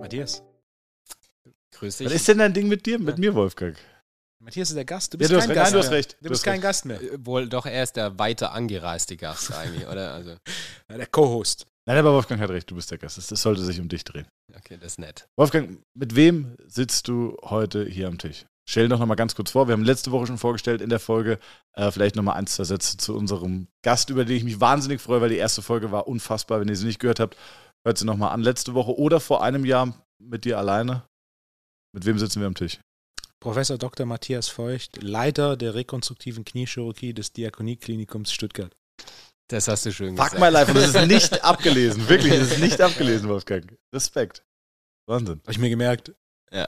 Matthias. Grüß dich. Was ist denn dein Ding mit dir, mit mir, Wolfgang? Matthias ist der Gast. Du Ja, bist du hast kein recht. Gast Nein, du hast mehr. recht. Du Du bist hast kein recht. Gast mehr. Äh, Wohl doch erst der weiter angereiste Gast eigentlich, oder? Also, Ja, der Co-Host. Nein, aber Wolfgang hat recht, du bist der Gast. Das, das sollte sich um dich drehen. okay, das ist nett. Wolfgang, mit wem sitzt du heute hier am Tisch? Stell doch noch mal ganz kurz vor. Wir haben letzte Woche schon vorgestellt in der Folge. Äh, vielleicht noch mal ein, zwei Sätze zu unserem Gast, über den ich mich wahnsinnig freue, weil die erste Folge war unfassbar. Wenn ihr sie nicht gehört habt, hört sie noch mal an. Letzte Woche oder vor einem Jahr mit dir alleine. Mit wem sitzen wir am Tisch? Professor Dr. Matthias Feucht, Leiter der rekonstruktiven Kniechirurgie des Diakonieklinikums Stuttgart. Das hast du schön Fuck gesagt. my life. Und das ist nicht abgelesen. Wirklich, das ist nicht abgelesen, Wolfgang. Respekt. Wahnsinn. Habe ich mir gemerkt. Ja.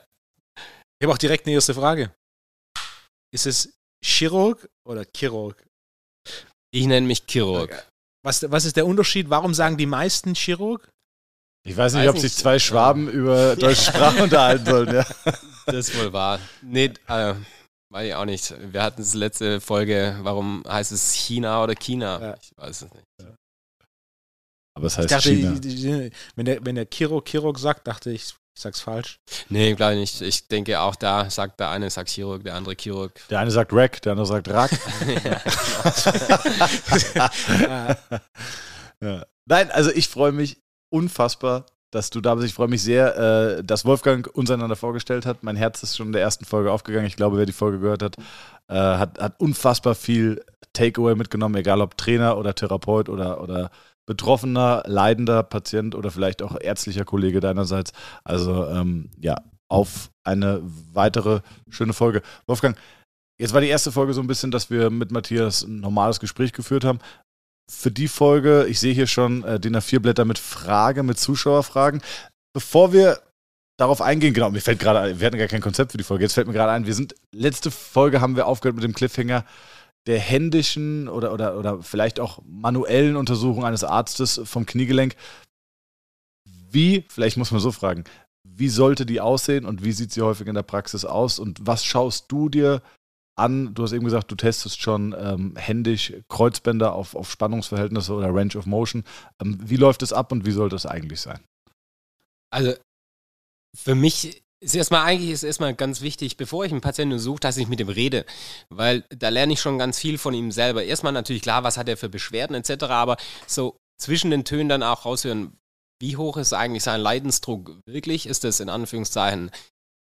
Ich habe auch direkt eine erste Frage. Ist es Chirurg oder Chirurg? Ich nenne mich Chirurg. Was, was ist der Unterschied? Warum sagen die meisten Chirurg? Ich weiß nicht, Weiß ob sich zwei Schwaben über deutsche Sprache unterhalten sollen. Ja. Das ist wohl wahr. Nee, äh, weiß ich auch nicht. Wir hatten es letzte Folge, warum heißt es China oder China? Ja. Ich weiß es nicht. Aber es Ich heißt dachte, China. wenn der, wenn der Chirurg Chirurg sagt, dachte ich, ich sag's falsch. Nee, glaube ich nicht. Ich denke auch da sagt der eine sagt Chirurg, der andere Chirurg. Der eine sagt Rack, der andere sagt Rack. Ja. Nein, also ich freue mich unfassbar, dass du da bist. Ich freue mich sehr, äh, dass Wolfgang uns einander vorgestellt hat. Mein Herz ist schon in der ersten Folge aufgegangen. Ich glaube, wer die Folge gehört hat, äh, hat, hat unfassbar viel Takeaway mitgenommen, egal ob Trainer oder Therapeut oder, oder betroffener, leidender Patient oder vielleicht auch ärztlicher Kollege deinerseits. Also ähm, ja, auf eine weitere schöne Folge. Wolfgang, jetzt war die erste Folge so ein bisschen, dass wir mit Matthias ein normales Gespräch geführt haben. Für die Folge, ich sehe hier schon äh, DIN A4-Blätter mit Frage, mit Zuschauerfragen. Bevor wir darauf eingehen, genau, mir fällt gerade wir hatten gar kein Konzept für die Folge, jetzt fällt mir gerade ein, wir sind, letzte Folge haben wir aufgehört mit dem Cliffhanger der händischen oder, oder, oder vielleicht auch manuellen Untersuchung eines Arztes vom Kniegelenk. Wie, vielleicht muss man so fragen, wie sollte die aussehen und wie sieht sie häufig in der Praxis aus und was schaust du dir an? Du hast eben gesagt, du testest schon ähm, händisch Kreuzbänder auf, auf Spannungsverhältnisse oder Range of Motion. Ähm, wie läuft es ab und wie sollte es eigentlich sein? Also für mich ist erstmal eigentlich ist erstmal ganz wichtig, bevor ich einen Patienten untersuche, dass ich mit ihm rede, weil da lerne ich schon ganz viel von ihm selber. Erstmal natürlich klar, was hat er für Beschwerden etc., aber so zwischen den Tönen dann auch raushören, wie hoch ist eigentlich sein Leidensdruck wirklich? Ist das in Anführungszeichen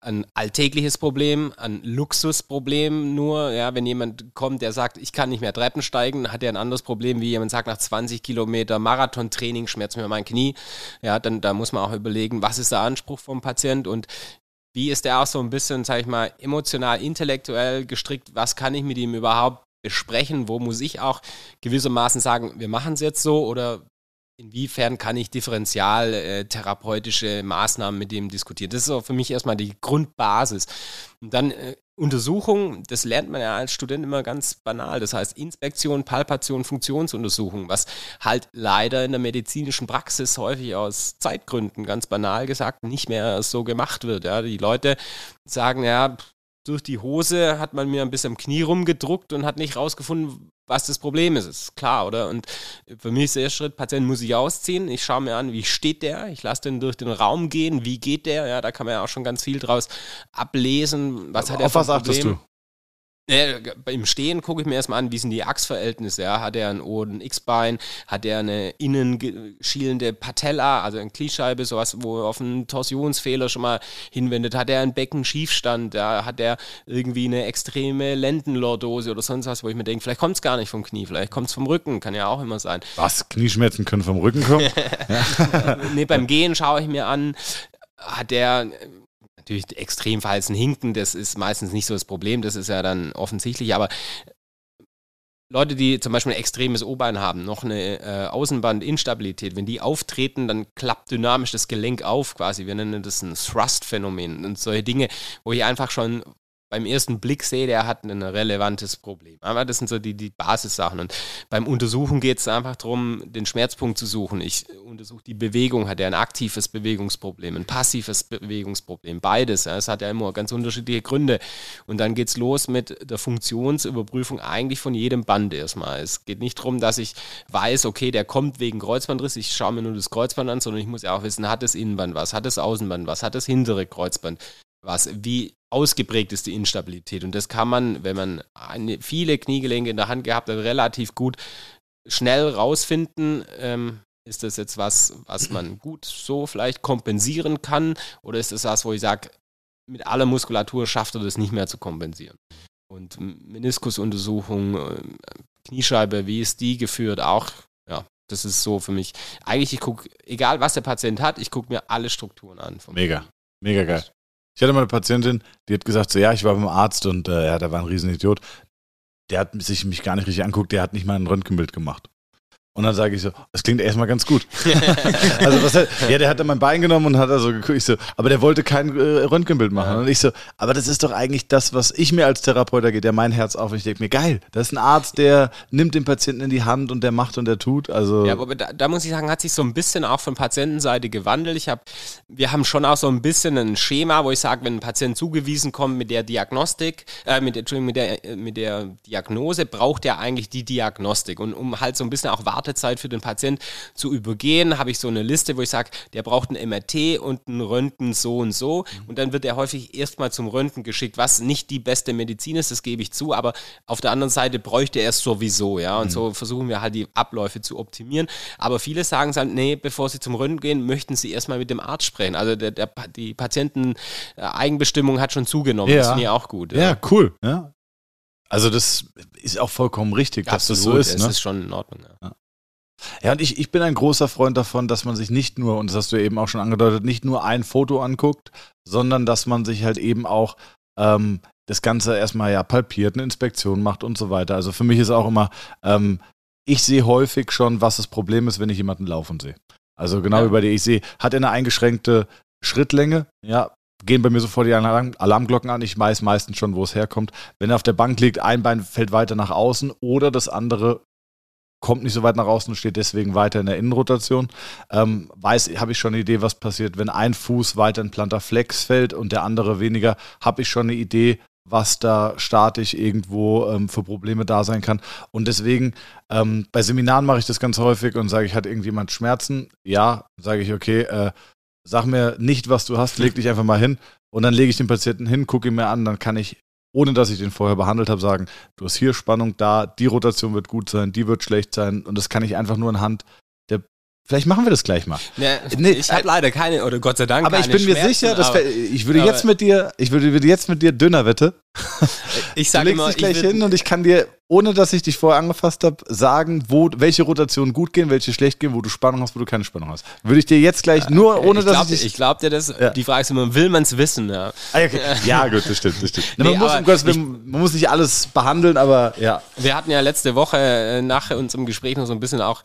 ein alltägliches Problem, ein Luxusproblem nur, ja, wenn jemand kommt, der sagt, ich kann nicht mehr Treppen steigen, hat er ein anderes Problem, wie jemand sagt, nach 20 Kilometer Marathontraining schmerzt mir mein Knie, ja, dann da muss man auch überlegen, was ist der Anspruch vom Patient und wie ist der auch so ein bisschen, sag ich mal, emotional, intellektuell gestrickt, was kann ich mit ihm überhaupt besprechen, wo muss ich auch gewissermaßen sagen, wir machen es jetzt so oder inwiefern kann ich differenzial äh, therapeutische Maßnahmen mit dem diskutieren. Das ist auch für mich erstmal die Grundbasis. Und dann äh, Untersuchung, das lernt man ja als Student immer ganz banal. Das heißt Inspektion, Palpation, Funktionsuntersuchung, was halt leider in der medizinischen Praxis häufig aus Zeitgründen, ganz banal gesagt, nicht mehr so gemacht wird. Ja. Die Leute sagen, ja, durch die Hose hat man mir ein bisschen am Knie rumgedruckt und hat nicht rausgefunden, was das Problem ist. Ist klar, oder? Und für mich ist der erste Schritt, Patient muss ich ausziehen. Ich schaue mir an, wie steht der? Ich lasse den durch den Raum gehen. Wie geht der? Ja, da kann man ja auch schon ganz viel draus ablesen. Was hat er Auf was achtest Problem? du? Ja, Im Stehen gucke ich mir erstmal an, wie sind die Achsverhältnisse. Ja? Hat er ein O- und ein X-Bein? Hat er eine innen schielende Patella, also eine Kniescheibe, sowas, wo er auf einen Torsionsfehler schon mal hinwendet? Hat er einen Beckenschiefstand? Ja? Hat er irgendwie eine extreme Lendenlordose oder sonst was, wo ich mir denke, vielleicht kommt es gar nicht vom Knie, vielleicht kommt es vom Rücken, kann ja auch immer sein. Was? Knieschmerzen können vom Rücken kommen? nee, beim Gehen schaue ich mir an, hat der äh, natürlich Extremfall ein Hinken, das ist meistens nicht so das Problem, das ist ja dann offensichtlich, aber Leute, die zum Beispiel ein extremes O-Bein haben, noch eine äh, Außenbandinstabilität, wenn die auftreten, dann klappt dynamisch das Gelenk auf quasi. Wir nennen das ein Thrust-Phänomen und solche Dinge, wo ich einfach schon beim ersten Blick sehe, der hat ein relevantes Problem. Aber das sind so die, die Basissachen. Und beim Untersuchen geht es einfach darum, den Schmerzpunkt zu suchen. Ich untersuche die Bewegung. Hat er ein aktives Bewegungsproblem, ein passives Bewegungsproblem? Beides. Es hat ja immer ganz unterschiedliche Gründe. Und dann geht es los mit der Funktionsüberprüfung eigentlich von jedem Band erstmal. Es geht nicht darum, dass ich weiß, okay, der kommt wegen Kreuzbandriss. Ich schaue mir nur das Kreuzband an, sondern ich muss ja auch wissen, hat das Innenband was, hat das Außenband was, hat das hintere Kreuzband was, wie ausgeprägt ist die Instabilität. Und das kann man, wenn man viele Kniegelenke in der Hand gehabt hat, relativ gut schnell rausfinden. Ähm, ist das jetzt was, was man gut so vielleicht kompensieren kann? Oder ist das was, wo ich sage, mit aller Muskulatur schafft er das nicht mehr zu kompensieren? Und Meniskusuntersuchung, äh, Kniescheibe, wie ist die geführt? Auch, ja, das ist so für mich. Eigentlich, ich gucke, egal was der Patient hat, ich gucke mir alle Strukturen an. Mega, mega geil. Ich hatte mal eine Patientin, die hat gesagt, so ja, ich war beim Arzt und äh, ja, der war ein Riesenidiot. Der hat sich mich gar nicht richtig anguckt, der hat nicht mal ein Röntgenbild gemacht. Und dann sage ich so, das klingt erstmal ganz gut. also was hat, ja, der hat dann mein Bein genommen und hat da so geguckt, ich so, aber der wollte kein äh, Röntgenbild machen. Ja. Und ich so, aber das ist doch eigentlich das, was ich mir als Therapeut, geht ja mein Herz auf ich denke mir, geil, das ist ein Arzt, der nimmt den Patienten in die Hand und der macht und der tut. Also ja, aber da, da muss ich sagen, hat sich so ein bisschen auch von Patientenseite gewandelt. Ich habe, wir haben schon auch so ein bisschen ein Schema, wo ich sage, wenn ein Patient zugewiesen kommt mit der Diagnostik, äh, mit, Entschuldigung, mit der, mit der Diagnose, braucht er eigentlich die Diagnostik. Und um halt so ein bisschen auch Wartezeit für den Patient zu übergehen, habe ich so eine Liste, wo ich sage, der braucht ein MRT und ein Röntgen so und so. Mhm. Und dann wird er häufig erstmal zum Röntgen geschickt, was nicht die beste Medizin ist, das gebe ich zu, aber auf der anderen Seite bräuchte er es sowieso, ja. Und mhm. so versuchen wir halt die Abläufe zu optimieren. Aber viele sagen halt, nee, bevor sie zum Röntgen gehen, möchten sie erstmal mit dem Arzt sprechen. Also der, der die Patienten-Eigenbestimmung hat schon zugenommen. Ja. Das finde ich auch gut. Ja, ja cool. Ja. Also das ist auch vollkommen richtig, dass Absolut, das so ist. Ne? ist schon in Ordnung. Ja. Ja, und ich, ich bin ein großer Freund davon, dass man sich nicht nur, und das hast du eben auch schon angedeutet, nicht nur ein Foto anguckt, sondern dass man sich halt eben auch ähm, das Ganze erstmal ja palpiert, eine Inspektion macht und so weiter. Also für mich ist auch immer, ähm, ich sehe häufig schon, was das Problem ist, wenn ich jemanden laufen sehe. Also genau ja. über die, ich sehe, hat er eine eingeschränkte Schrittlänge? Ja, gehen bei mir sofort die Alarmglocken an. Ich weiß meistens schon, wo es herkommt. Wenn er auf der Bank liegt, ein Bein fällt weiter nach außen oder das andere kommt nicht so weit nach außen und steht deswegen weiter in der Innenrotation. Ähm, weiß, habe ich schon eine Idee, was passiert, wenn ein Fuß weiter in Plantar Flex fällt und der andere weniger, habe ich schon eine Idee, was da statisch irgendwo ähm, für Probleme da sein kann. Und deswegen, ähm, bei Seminaren mache ich das ganz häufig und sage ich, hat irgendjemand Schmerzen? Ja, sage ich, okay, äh, sag mir nicht, was du hast, leg dich einfach mal hin. Und dann lege ich den Patienten hin, gucke ihn mir an, dann kann ich ohne dass ich den vorher behandelt habe, sagen, du hast hier Spannung da, die Rotation wird gut sein, die wird schlecht sein und das kann ich einfach nur anhand Vielleicht machen wir das gleich mal. Ja, nee, ich habe leider keine, oder Gott sei Dank Aber ich bin mir sicher, dass wir, ich würde jetzt mit dir, ich würde jetzt mit dir Dönerwette. Ich sage immer, dich gleich hin und ich kann dir ohne dass ich dich vorher angefasst habe, sagen, wo, welche Rotationen gut gehen, welche schlecht gehen, wo du Spannung hast, wo du keine Spannung hast. Würde ich dir jetzt gleich nur, okay, ohne ich dass glaub, ich dich. Ich glaube dir das, ja. die Frage ist immer, will man es wissen? Ja. Ah, okay. ja, gut, das stimmt, das stimmt. nee, man, muss, Gottes, ich, man, muss, nicht alles behandeln, aber ja. Wir hatten ja letzte Woche äh, nach unserem Gespräch noch so ein bisschen auch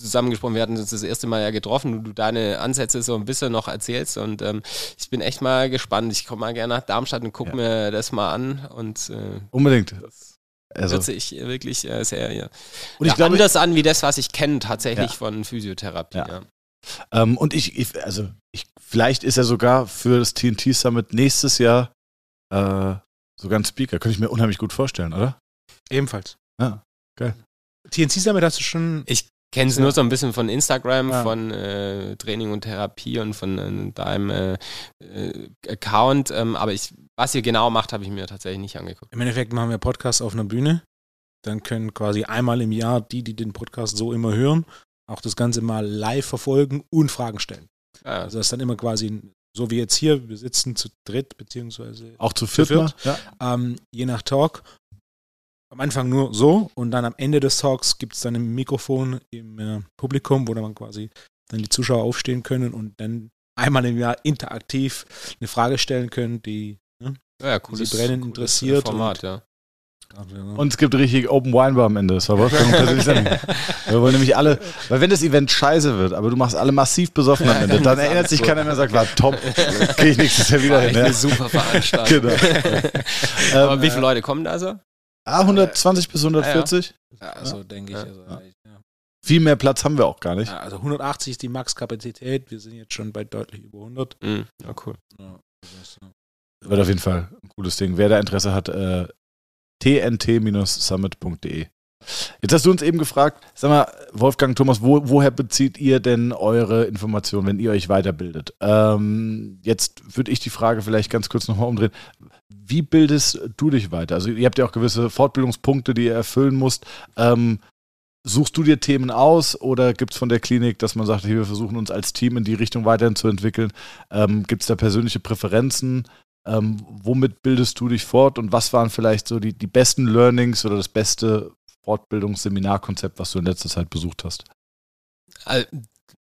zusammengesprochen. Wir hatten das erste Mal ja getroffen und du deine Ansätze so ein bisschen noch erzählst und ähm, ich bin echt mal gespannt. Ich komme mal gerne nach Darmstadt und gucke ja. mir das mal an und äh, unbedingt. Das, also, hört sich wirklich äh, sehr ja, und ich ja, glaube, anders an wie das, was ich kenne tatsächlich ja. von Physiotherapie. Ja. Ähm, und ich, ich, also ich, vielleicht ist er sogar für das TNT Summit nächstes Jahr äh, sogar ein Speaker. Könnte ich mir unheimlich gut vorstellen, oder? Ebenfalls. Ja, geil. TNT Summit hast du schon. Ich kenne es ja. nur so ein bisschen von Instagram, ja. von äh, Training und Therapie und von äh, deinem äh, äh, Account. Ähm, aber ich, was ihr genau macht, habe ich mir tatsächlich nicht angeguckt. Im Endeffekt machen wir Podcasts auf einer Bühne. Dann können quasi einmal im Jahr die, die den Podcast so immer hören, auch das Ganze mal live verfolgen und Fragen stellen. Ja. Also das ist dann immer quasi so wie jetzt hier, wir sitzen zu dritt, beziehungsweise auch zu viert, zu viert ja. ähm, je nach Talk am Anfang nur so und dann am Ende des Talks gibt es dann ein Mikrofon im äh, Publikum, wo dann quasi dann die Zuschauer aufstehen können und dann einmal im Jahr interaktiv eine Frage stellen können, die ne, ja, sie brennend interessiert. Format. Start. Ja. Und es gibt richtig Open Wine Bar am Ende. Das war Wolfgang persönlich Wir wollen nämlich alle, weil wenn das Event scheiße wird, aber du machst alle massiv besoffen am Ende, dann erinnert sich keiner mehr und sagt, war top, gehe ich nächstes Jahr wieder hin. Ja. Eine super Veranstaltung. genau. aber ähm, wie viele Leute kommen da so? Ah, 120 bis 140. Ja, also denke ich. Also, viel mehr Platz haben wir auch gar nicht. Ja, also 180 ist die Maxkapazität. Wir sind jetzt schon bei deutlich über 100. Mhm. Ja, cool. Ja, das Wird auf jeden Fall ein cooles Ding. Wer da Interesse hat, äh, tnt-summit.de. Jetzt hast du uns eben gefragt, sag mal, Wolfgang, Thomas, wo, woher bezieht ihr denn eure Informationen, wenn ihr euch weiterbildet? Ähm, jetzt würde ich die Frage vielleicht ganz kurz nochmal umdrehen. Wie bildest du dich weiter? Also ihr habt ja auch gewisse Fortbildungspunkte, die ihr erfüllen musst. Ähm, Suchst du dir Themen aus oder gibt es von der Klinik, dass man sagt, wir versuchen uns als Team in die Richtung weiterhin zu entwickeln? Ähm, gibt es da persönliche Präferenzen? Ähm, womit bildest du dich fort und was waren vielleicht so die, die besten Learnings oder das beste Fortbildungsseminarkonzept, was du in letzter Zeit besucht hast?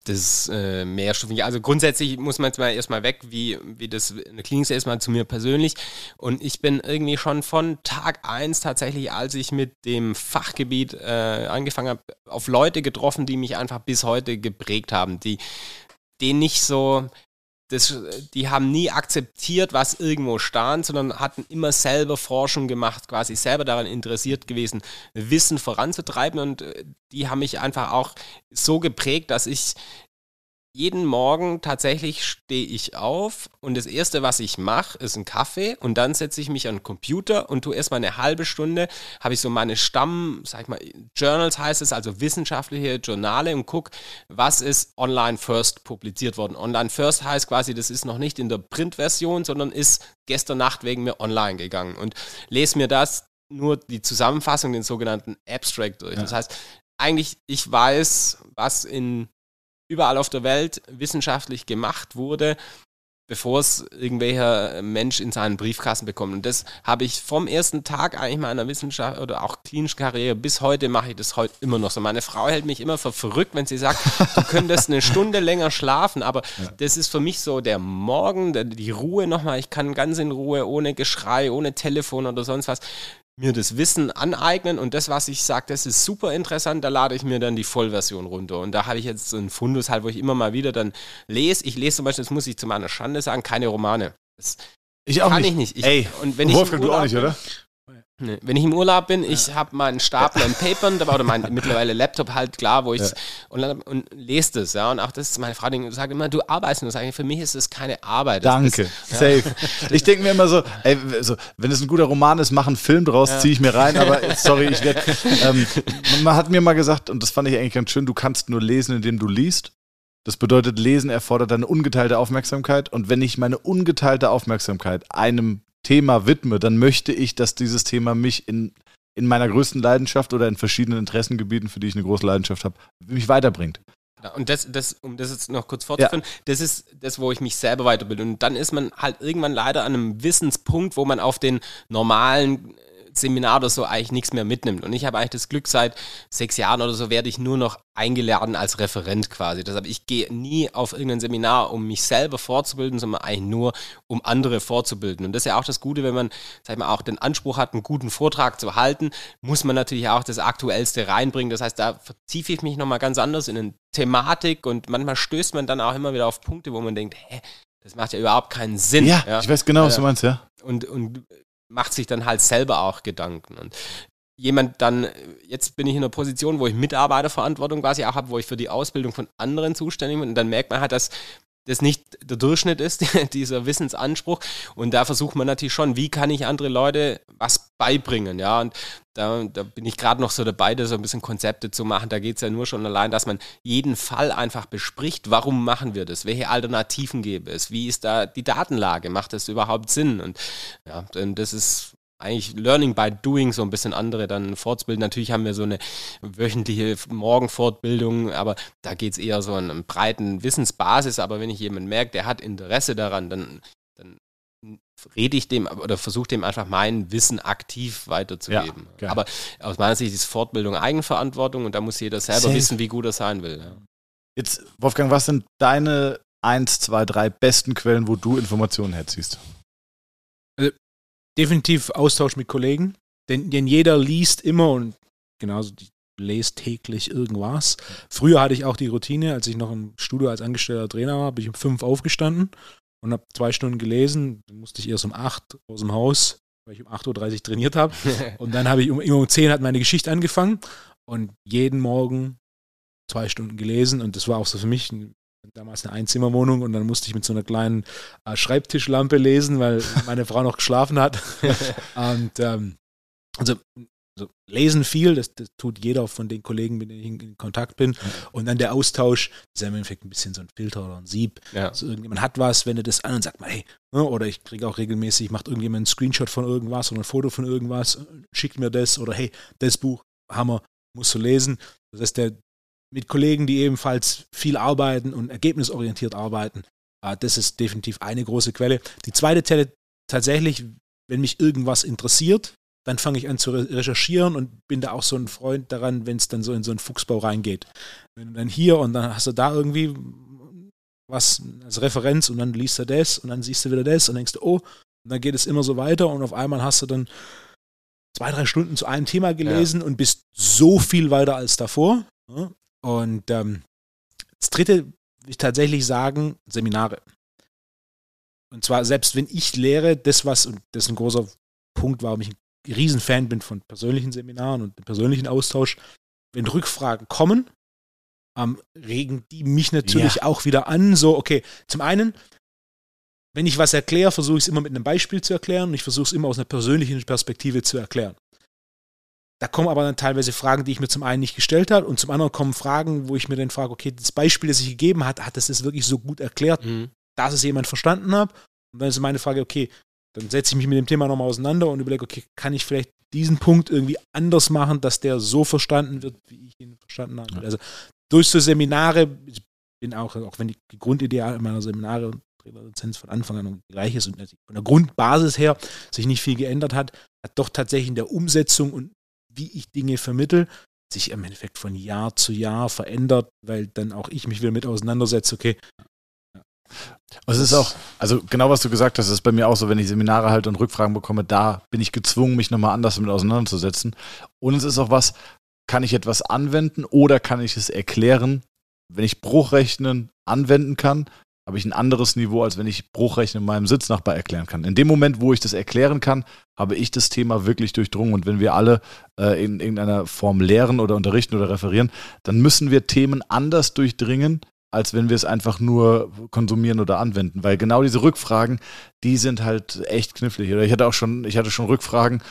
Das äh, mehrstufig. Also grundsätzlich muss man jetzt mal erstmal weg, wie, wie das eine Klinik ist, erstmal zu mir persönlich. Und ich bin irgendwie schon von Tag 1 tatsächlich, als ich mit dem Fachgebiet äh, angefangen habe, auf Leute getroffen, die mich einfach bis heute geprägt haben, die denen nicht so das, die haben nie akzeptiert, was irgendwo stand, sondern hatten immer selber Forschung gemacht, quasi selber daran interessiert gewesen, Wissen voranzutreiben. Und äh, die haben mich einfach auch so geprägt, dass ich jeden Morgen tatsächlich stehe ich auf und das erste, was ich mache, ist ein Kaffee und dann setze ich mich an den Computer und tue erstmal eine halbe Stunde, habe ich so meine Stamm, sag ich mal, Journals heißt es, also wissenschaftliche Journale und gucke, was ist online first publiziert worden. Online first heißt quasi, das ist noch nicht in der Printversion, sondern ist gestern Nacht wegen mir online gegangen und lese mir das nur die Zusammenfassung, den sogenannten Abstract durch. Ja. Das heißt, eigentlich, ich weiß, was in überall auf der Welt wissenschaftlich gemacht wurde, bevor es irgendwelcher Mensch in seinen Briefkasten bekommt. Und das habe ich vom ersten Tag eigentlich meiner Wissenschaft oder auch klinischen Karriere bis heute mache ich das heute immer noch so. Meine Frau hält mich immer für verrückt, wenn sie sagt, du könntest eine Stunde länger schlafen, aber ja. das ist für mich so der Morgen, die Ruhe nochmal. Ich kann ganz in Ruhe, ohne Geschrei, ohne Telefon oder sonst was mir das Wissen aneignen und das, was ich sage, das ist super interessant, da lade ich mir dann die Vollversion runter. Und da habe ich jetzt so einen Fundus halt, wo ich immer mal wieder dann lese. Ich lese zum Beispiel, das muss ich zu meiner Schande sagen, keine Romane. Das ich auch kann nicht. ich nicht. Ich, Ey, und wenn Wolfgang, ich du auch nicht, oder? Nee. Wenn ich im Urlaub bin, ja. ich habe meinen Stapel an Papern, oder mein mittlerweile Laptop halt klar, wo ich ja. und, und lese das, ja. Und auch das ist meine Frau, die sagt immer, du arbeitest nur. Sag für mich ist das keine Arbeit. Das Danke, ist, safe. Ich denke mir immer so, ey, so, wenn es ein guter Roman ist, mach einen Film draus, ja. ziehe ich mir rein, aber sorry, ich werde. Ähm, man hat mir mal gesagt, und das fand ich eigentlich ganz schön, du kannst nur lesen, indem du liest. Das bedeutet, Lesen erfordert eine ungeteilte Aufmerksamkeit. Und wenn ich meine ungeteilte Aufmerksamkeit einem Thema widme, dann möchte ich, dass dieses Thema mich in, in meiner größten Leidenschaft oder in verschiedenen Interessengebieten, für die ich eine große Leidenschaft habe, mich weiterbringt. Und das, das, um das jetzt noch kurz fortzuführen, ja. das ist das, wo ich mich selber weiterbilde. Und dann ist man halt irgendwann leider an einem Wissenspunkt, wo man auf den normalen Seminar oder so eigentlich nichts mehr mitnimmt. Und ich habe eigentlich das Glück, seit sechs Jahren oder so werde ich nur noch eingeladen als Referent quasi. Deshalb, ich gehe nie auf irgendein Seminar, um mich selber fortzubilden, sondern eigentlich nur, um andere fortzubilden. Und das ist ja auch das Gute, wenn man, sag ich mal, auch den Anspruch hat, einen guten Vortrag zu halten, muss man natürlich auch das Aktuellste reinbringen. Das heißt, da vertiefe ich mich nochmal ganz anders in eine Thematik und manchmal stößt man dann auch immer wieder auf Punkte, wo man denkt, hä, das macht ja überhaupt keinen Sinn. Ja, ja. ich weiß genau, was du meinst, ja. Und, und macht sich dann halt selber auch Gedanken. Und jemand dann, jetzt bin ich in einer Position, wo ich Mitarbeiterverantwortung quasi auch habe, wo ich für die Ausbildung von anderen zuständig bin. Und dann merkt man halt, dass das nicht der Durchschnitt ist, dieser Wissensanspruch. Und da versucht man natürlich schon, wie kann ich andere Leute was beibringen, ja. Und da, da bin ich gerade noch so dabei, da so ein bisschen Konzepte zu machen. Da geht es ja nur schon allein, dass man jeden Fall einfach bespricht, warum machen wir das, welche Alternativen gäbe es, wie ist da die Datenlage, macht das überhaupt Sinn? Und ja, das ist eigentlich Learning by Doing so ein bisschen andere dann fortzubilden. Natürlich haben wir so eine wöchentliche Morgenfortbildung, aber da geht es eher so an einer breiten Wissensbasis. Aber wenn ich jemanden merke, der hat Interesse daran, dann, dann rede ich dem oder versuche dem einfach mein Wissen aktiv weiterzugeben. Ja, aber aus meiner Sicht ist Fortbildung Eigenverantwortung und da muss jeder selber Safe. wissen, wie gut er sein will. Ja. Jetzt, Wolfgang, was sind deine eins, zwei, drei besten Quellen, wo du Informationen herziehst? Definitiv Austausch mit Kollegen. denn, denn jeder liest immer und genauso die lese täglich irgendwas. Früher hatte ich auch die Routine, als ich noch im Studio als angestellter Trainer war, bin ich um fünf aufgestanden und habe zwei Stunden gelesen. Dann musste ich erst um acht aus dem Haus, weil ich um 8.30 Uhr trainiert habe. und dann habe ich um, immer um zehn hat meine Geschichte angefangen und jeden Morgen zwei Stunden gelesen und das war auch so für mich damals eine Einzimmerwohnung und dann musste ich mit so einer kleinen äh, Schreibtischlampe lesen, weil meine Frau noch geschlafen hat. und ähm, also also lesen viel, das, das, tut jeder von den Kollegen, mit denen ich in Kontakt bin. Und dann der Austausch, das ist ja im Endeffekt ein bisschen so ein Filter oder ein Sieb. Ja. Also irgendjemand hat was, wenn er das an und sagt mal, hey, ne, oder ich kriege auch regelmäßig, macht irgendjemand einen Screenshot von irgendwas oder ein Foto von irgendwas, schickt mir das oder hey, das Buch, Hammer, musst du lesen. Das heißt, der, mit Kollegen, die ebenfalls viel arbeiten und ergebnisorientiert arbeiten, äh, das ist definitiv eine große Quelle. Die zweite Telle tatsächlich, wenn mich irgendwas interessiert, dann fange ich an zu recherchieren und bin da auch so ein Freund daran, wenn es dann so in so einen Fuchsbau reingeht. Wenn du dann hier und dann hast du da irgendwie was als Referenz und dann liest du das und dann siehst du wieder das und denkst du, oh, und dann geht es immer so weiter und auf einmal hast du dann zwei, drei Stunden zu einem Thema gelesen ja. und bist so viel weiter als davor. Und ähm, das dritte will ich tatsächlich sagen, Seminare. Und zwar, selbst wenn ich lehre, das was, und das ist ein großer Punkt, warum ich ein Riesenfan bin von persönlichen Seminaren und persönlichen Austausch. Wenn Rückfragen kommen, ähm, regen die mich natürlich ja. auch wieder an. So, okay, zum einen, wenn ich was erkläre, versuche ich es immer mit einem Beispiel zu erklären und ich versuche es immer aus einer persönlichen Perspektive zu erklären. Da kommen aber dann teilweise Fragen, die ich mir zum einen nicht gestellt habe und zum anderen kommen Fragen, wo ich mir dann frage, okay, das Beispiel, das ich gegeben hat, hat das das wirklich so gut erklärt, mhm. dass es jemand verstanden hat? Und dann ist meine Frage, okay, dann setze ich mich mit dem Thema nochmal auseinander und überlege, okay, kann ich vielleicht diesen Punkt irgendwie anders machen, dass der so verstanden wird, wie ich ihn verstanden habe. Ja. Also durch so Seminare, ich bin auch, auch wenn die Grundidee meiner Seminare und Trainerlizenz von Anfang an gleich ist und von der Grundbasis her sich nicht viel geändert hat, hat doch tatsächlich in der Umsetzung und wie ich Dinge vermittel, sich im Endeffekt von Jahr zu Jahr verändert, weil dann auch ich mich wieder mit auseinandersetze, okay, es ist auch, also genau was du gesagt hast, ist bei mir auch so, wenn ich Seminare halte und Rückfragen bekomme, da bin ich gezwungen, mich nochmal anders damit auseinanderzusetzen. Und es ist auch was, kann ich etwas anwenden oder kann ich es erklären? Wenn ich Bruchrechnen anwenden kann, habe ich ein anderes Niveau, als wenn ich Bruchrechnen meinem Sitznachbar erklären kann. In dem Moment, wo ich das erklären kann, habe ich das Thema wirklich durchdrungen. Und wenn wir alle äh, in irgendeiner Form lehren oder unterrichten oder referieren, dann müssen wir Themen anders durchdringen, als wenn wir es einfach nur konsumieren oder anwenden. Weil genau diese Rückfragen, die sind halt echt knifflig. Oder ich hatte auch schon, ich hatte schon Rückfragen,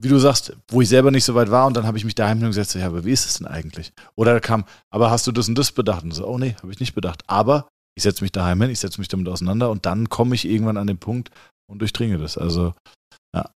wie du sagst, wo ich selber nicht so weit war und dann habe ich mich daheim hingesetzt, ja, aber wie ist es denn eigentlich? Oder da kam, aber hast du das und das bedacht? Und so, oh nee, habe ich nicht bedacht. Aber ich setze mich daheim hin, ich setze mich damit auseinander und dann komme ich irgendwann an den Punkt und durchdringe das. Also, ja.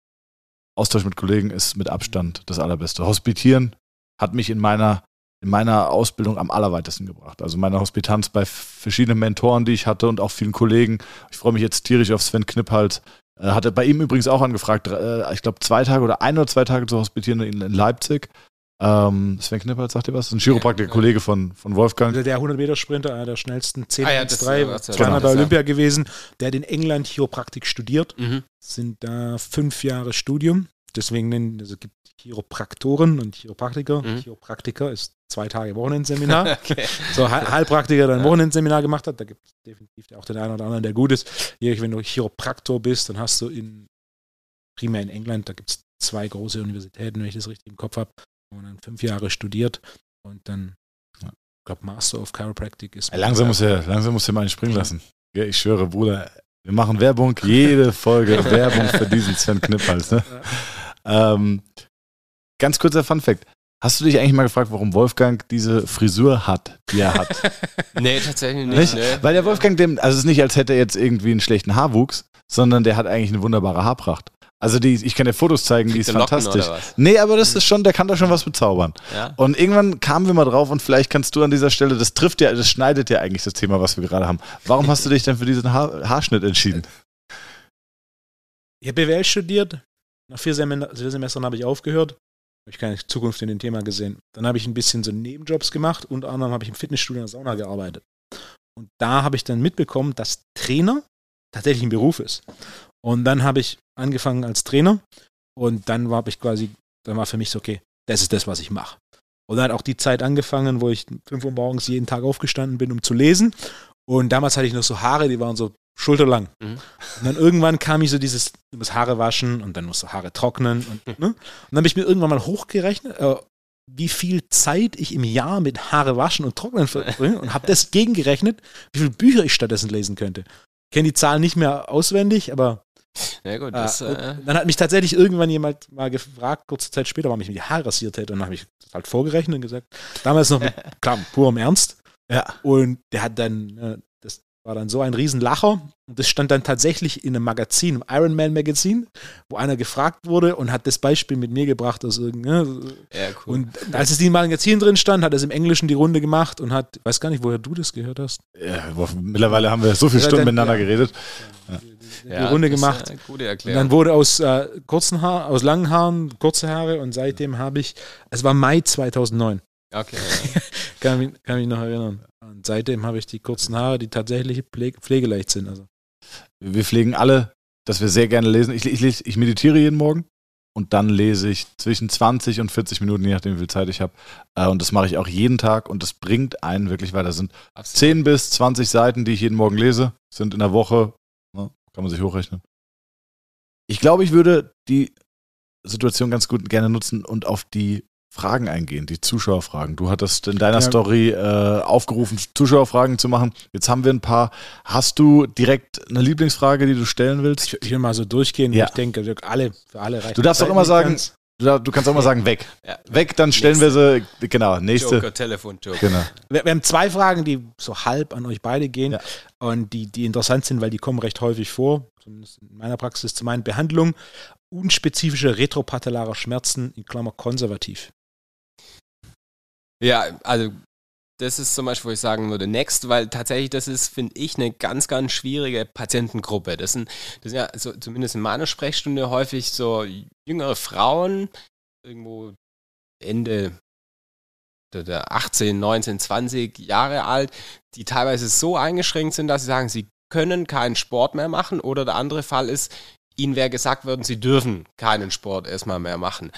Austausch mit Kollegen ist mit Abstand das Allerbeste. Hospitieren hat mich in meiner in meiner Ausbildung am allerweitesten gebracht. Also meine Hospitanz bei verschiedenen Mentoren, die ich hatte und auch vielen Kollegen. Ich freue mich jetzt tierisch auf Sven Knipphalt. Äh, hatte bei ihm übrigens auch angefragt, äh, ich glaube zwei Tage oder ein oder zwei Tage zu hospitieren in, in Leipzig. Ähm, Sven Knipphalt, sagt ihr was? Ein Chiropraktiker-Kollege von, von Wolfgang. Der 100-Meter-Sprinter, einer der schnellsten 10 ah, ja, 3 ja, zweimal bei Olympia gewesen. Der hat in England Chiropraktik studiert. Mhm. Sind da fünf Jahre Studium. Deswegen nennen, also gibt Chiropraktoren und Chiropraktiker. Mhm. Chiropraktiker ist zwei Tage Wochenendseminar. okay. So Heilpraktiker, der ein Wochenendseminar gemacht hat. Da gibt es definitiv auch den einen oder anderen, der gut ist. Hier, wenn du Chiropraktor bist, dann hast du in primär in England, da gibt es zwei große Universitäten, wenn ich das richtig im Kopf habe, man dann fünf Jahre studiert und dann, ja, ich glaube, Master of Chiropractic ist. langsam muss er, langsam muss er mal springen lassen. Ja, ich schwöre, Bruder, wir machen Werbung, jede Folge Werbung für diesen Sven Knippals. Ne? Ja. Ähm, ganz kurzer Fun Fact. Hast du dich eigentlich mal gefragt, warum Wolfgang diese Frisur hat, die er hat? nee, tatsächlich nicht. nicht? Nee. Weil der Wolfgang dem, also es ist nicht, als hätte er jetzt irgendwie einen schlechten Haarwuchs, sondern der hat eigentlich eine wunderbare Haarpracht. Also die, ich kann dir Fotos zeigen, die ist fantastisch. Nee, aber das ist schon, der kann da schon was bezaubern. Ja? Und irgendwann kamen wir mal drauf und vielleicht kannst du an dieser Stelle, das trifft ja, das schneidet ja eigentlich das Thema, was wir gerade haben. Warum hast du dich denn für diesen Haar, Haarschnitt entschieden? Ich habe BWL studiert. Nach vier, Semestern habe ich aufgehört habe ich keine Zukunft in dem Thema gesehen. Dann habe ich ein bisschen so Nebenjobs gemacht. Unter anderem habe ich im Fitnessstudio in der Sauna gearbeitet. Und da habe ich dann mitbekommen, dass Trainer tatsächlich ein Beruf ist. Und dann habe ich angefangen als Trainer Und dann war ich quasi, dann war für mich so, okay, das ist das, was ich mache. Und dann hat auch die Zeit angefangen, wo ich 5 Uhr morgens jeden Tag aufgestanden bin, um zu lesen. Und damals hatte ich noch so Haare, die waren so schulterlang. Mhm. Und dann irgendwann kam ich so dieses, du musst Haare waschen und dann musst du Haare trocknen. Und, ne? und dann habe ich mir irgendwann mal hochgerechnet, äh, wie viel Zeit ich im Jahr mit Haare waschen und trocknen verbringe und habe das gegengerechnet, wie viele Bücher ich stattdessen lesen könnte. Ich kenne die Zahlen nicht mehr auswendig, aber ja, gut, das, äh, dann hat mich tatsächlich irgendwann jemand mal gefragt, kurze Zeit später, warum ich mir die Haare rasiert hätte. Und dann habe ich das halt vorgerechnet und gesagt, damals noch, klar, pur im Ernst. Ja. Und der hat dann, äh, war dann so ein Riesenlacher. Und das stand dann tatsächlich in einem Magazin, im Iron Man Magazin, wo einer gefragt wurde und hat das Beispiel mit mir gebracht aus irgendeinem. Ne? Ja, cool. Und als es in dem Magazin drin stand, hat er es im Englischen die Runde gemacht und hat, weiß gar nicht, woher du das gehört hast. Ja, mittlerweile haben wir so viele Stunden miteinander ja, geredet. Ja die ja, Runde gemacht. gute Erklärung. Und dann wurde aus äh, kurzen Haaren, aus langen Haaren kurze Haare und seitdem habe ich, es war Mai 2009. Okay. kann, mich, kann mich noch erinnern. Und seitdem habe ich die kurzen Haare, die tatsächlich pflege, pflegeleicht sind. Also. Wir pflegen alle, dass wir sehr gerne lesen. Ich, ich, ich meditiere jeden Morgen und dann lese ich zwischen 20 und 40 Minuten, je nachdem, wie viel Zeit ich habe. Äh, und das mache ich auch jeden Tag und das bringt einen wirklich weiter. Das sind Absolut. 10 bis 20 Seiten, die ich jeden Morgen lese, sind in der Woche ne, kann man sich hochrechnen. Ich glaube, ich würde die Situation ganz gut gerne nutzen und auf die Fragen eingehen, die Zuschauerfragen. Du hattest in deiner ja. Story äh, aufgerufen, Zuschauerfragen zu machen. Jetzt haben wir ein paar. Hast du direkt eine Lieblingsfrage, die du stellen willst? Ich, ich will mal so durchgehen. Ja. Ich denke, alle, für alle reicht Du darfst auch immer sagen, du, du, kannst auch immer sagen, weg. Ja. Weg, dann stellen nächste. wir sie, genau, nächste. Joker, Telefon, Joker. Genau. Wir, wir, haben zwei Fragen, die so halb an euch beide gehen ja. und die, die interessant sind, weil die kommen recht häufig vor, zumindest in meiner Praxis zu meinen Behandlungen. Unspezifische retropatellare Schmerzen, in Klammer konservativ. Ja, also das ist zum Beispiel, wo ich sagen würde, Next, weil tatsächlich das ist, finde ich, eine ganz, ganz schwierige Patientengruppe. Das sind, das sind ja so, zumindest in meiner Sprechstunde häufig so jüngere Frauen, irgendwo Ende der 18, 19, 20 Jahre alt, die teilweise so eingeschränkt sind, dass sie sagen, sie können keinen Sport mehr machen oder der andere Fall ist, ihnen wäre gesagt worden, sie dürfen keinen Sport erstmal mehr machen.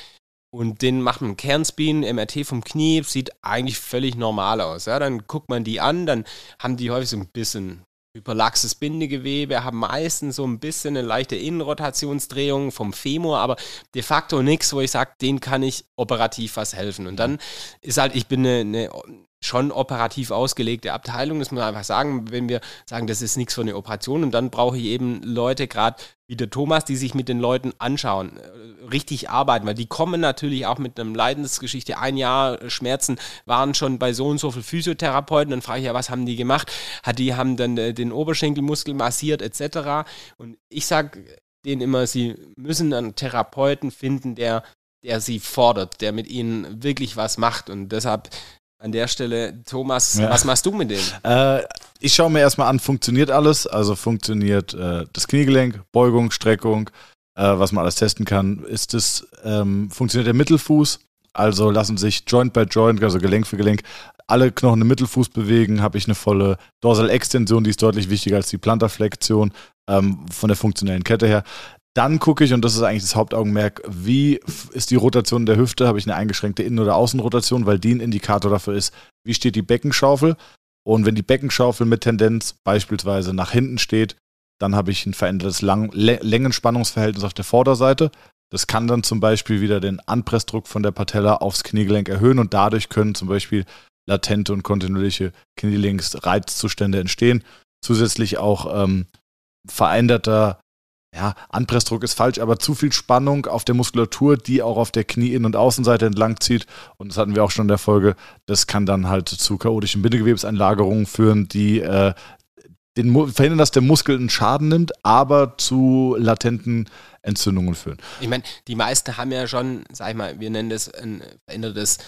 Und den macht man Kernspin, MRT vom Knie, sieht eigentlich völlig normal aus. Ja, dann guckt man die an, dann haben die häufig so ein bisschen hyperlaxes Bindegewebe, haben meistens so ein bisschen eine leichte Innenrotationsdrehung vom Femur, aber de facto nichts, wo ich sage, den kann ich operativ was helfen. Und dann ist halt, ich bin eine, eine schon operativ ausgelegte Abteilung, das muss man einfach sagen, wenn wir sagen, das ist nichts für eine Operation und dann brauche ich eben Leute, gerade wie der Thomas, die sich mit den Leuten anschauen, äh, richtig arbeiten, weil die kommen natürlich auch mit einer Leidensgeschichte, ein Jahr Schmerzen, waren schon bei so und so viel Physiotherapeuten, dann frage ich ja, was haben die gemacht? Hat die haben dann äh, den Oberschenkelmuskel massiert etc. Und ich sage denen immer, sie müssen einen Therapeuten finden, der der sie fordert, der mit ihnen wirklich was macht. Und deshalb an der Stelle, Thomas, ja. was machst du mit dem? Äh, ich schaue mir erstmal an, funktioniert alles? Also funktioniert äh, das Kniegelenk, Beugung, Streckung, äh, was man alles testen kann. Ist es, ähm, funktioniert der Mittelfuß? Also lassen sich Joint by Joint, also Gelenk für Gelenk, alle Knochen im Mittelfuß bewegen. Habe ich eine volle Dorsalextension, die ist deutlich wichtiger als die Plantarflexion ähm, von der funktionellen Kette her. Dann gucke ich, und das ist eigentlich das Hauptaugenmerk, wie ist die Rotation der Hüfte? Habe ich eine eingeschränkte Innen- oder Außenrotation, weil die ein Indikator dafür ist, wie steht die Beckenschaufel. Und wenn die Beckenschaufel mit Tendenz beispielsweise nach hinten steht, dann habe ich ein verändertes Lang Längenspannungsverhältnis auf der Vorderseite. Das kann dann zum Beispiel wieder den Anpressdruck von der Patella aufs Kniegelenk erhöhen und dadurch können zum Beispiel latente und kontinuierliche Kniegelenksreizzustände entstehen. Zusätzlich auch ähm, veränderter ja, Anpressdruck ist falsch, aber zu viel Spannung auf der Muskulatur, die auch auf der Knie-Innen- und Außenseite entlang zieht. Und das hatten wir auch schon in der Folge. Das kann dann halt zu chaotischen Bindegewebseinlagerungen führen, die äh, den, verhindern, dass der Muskel einen Schaden nimmt, aber zu latenten Entzündungen führen. Ich meine, die meisten haben ja schon, sag ich mal, wir nennen das ein verändertes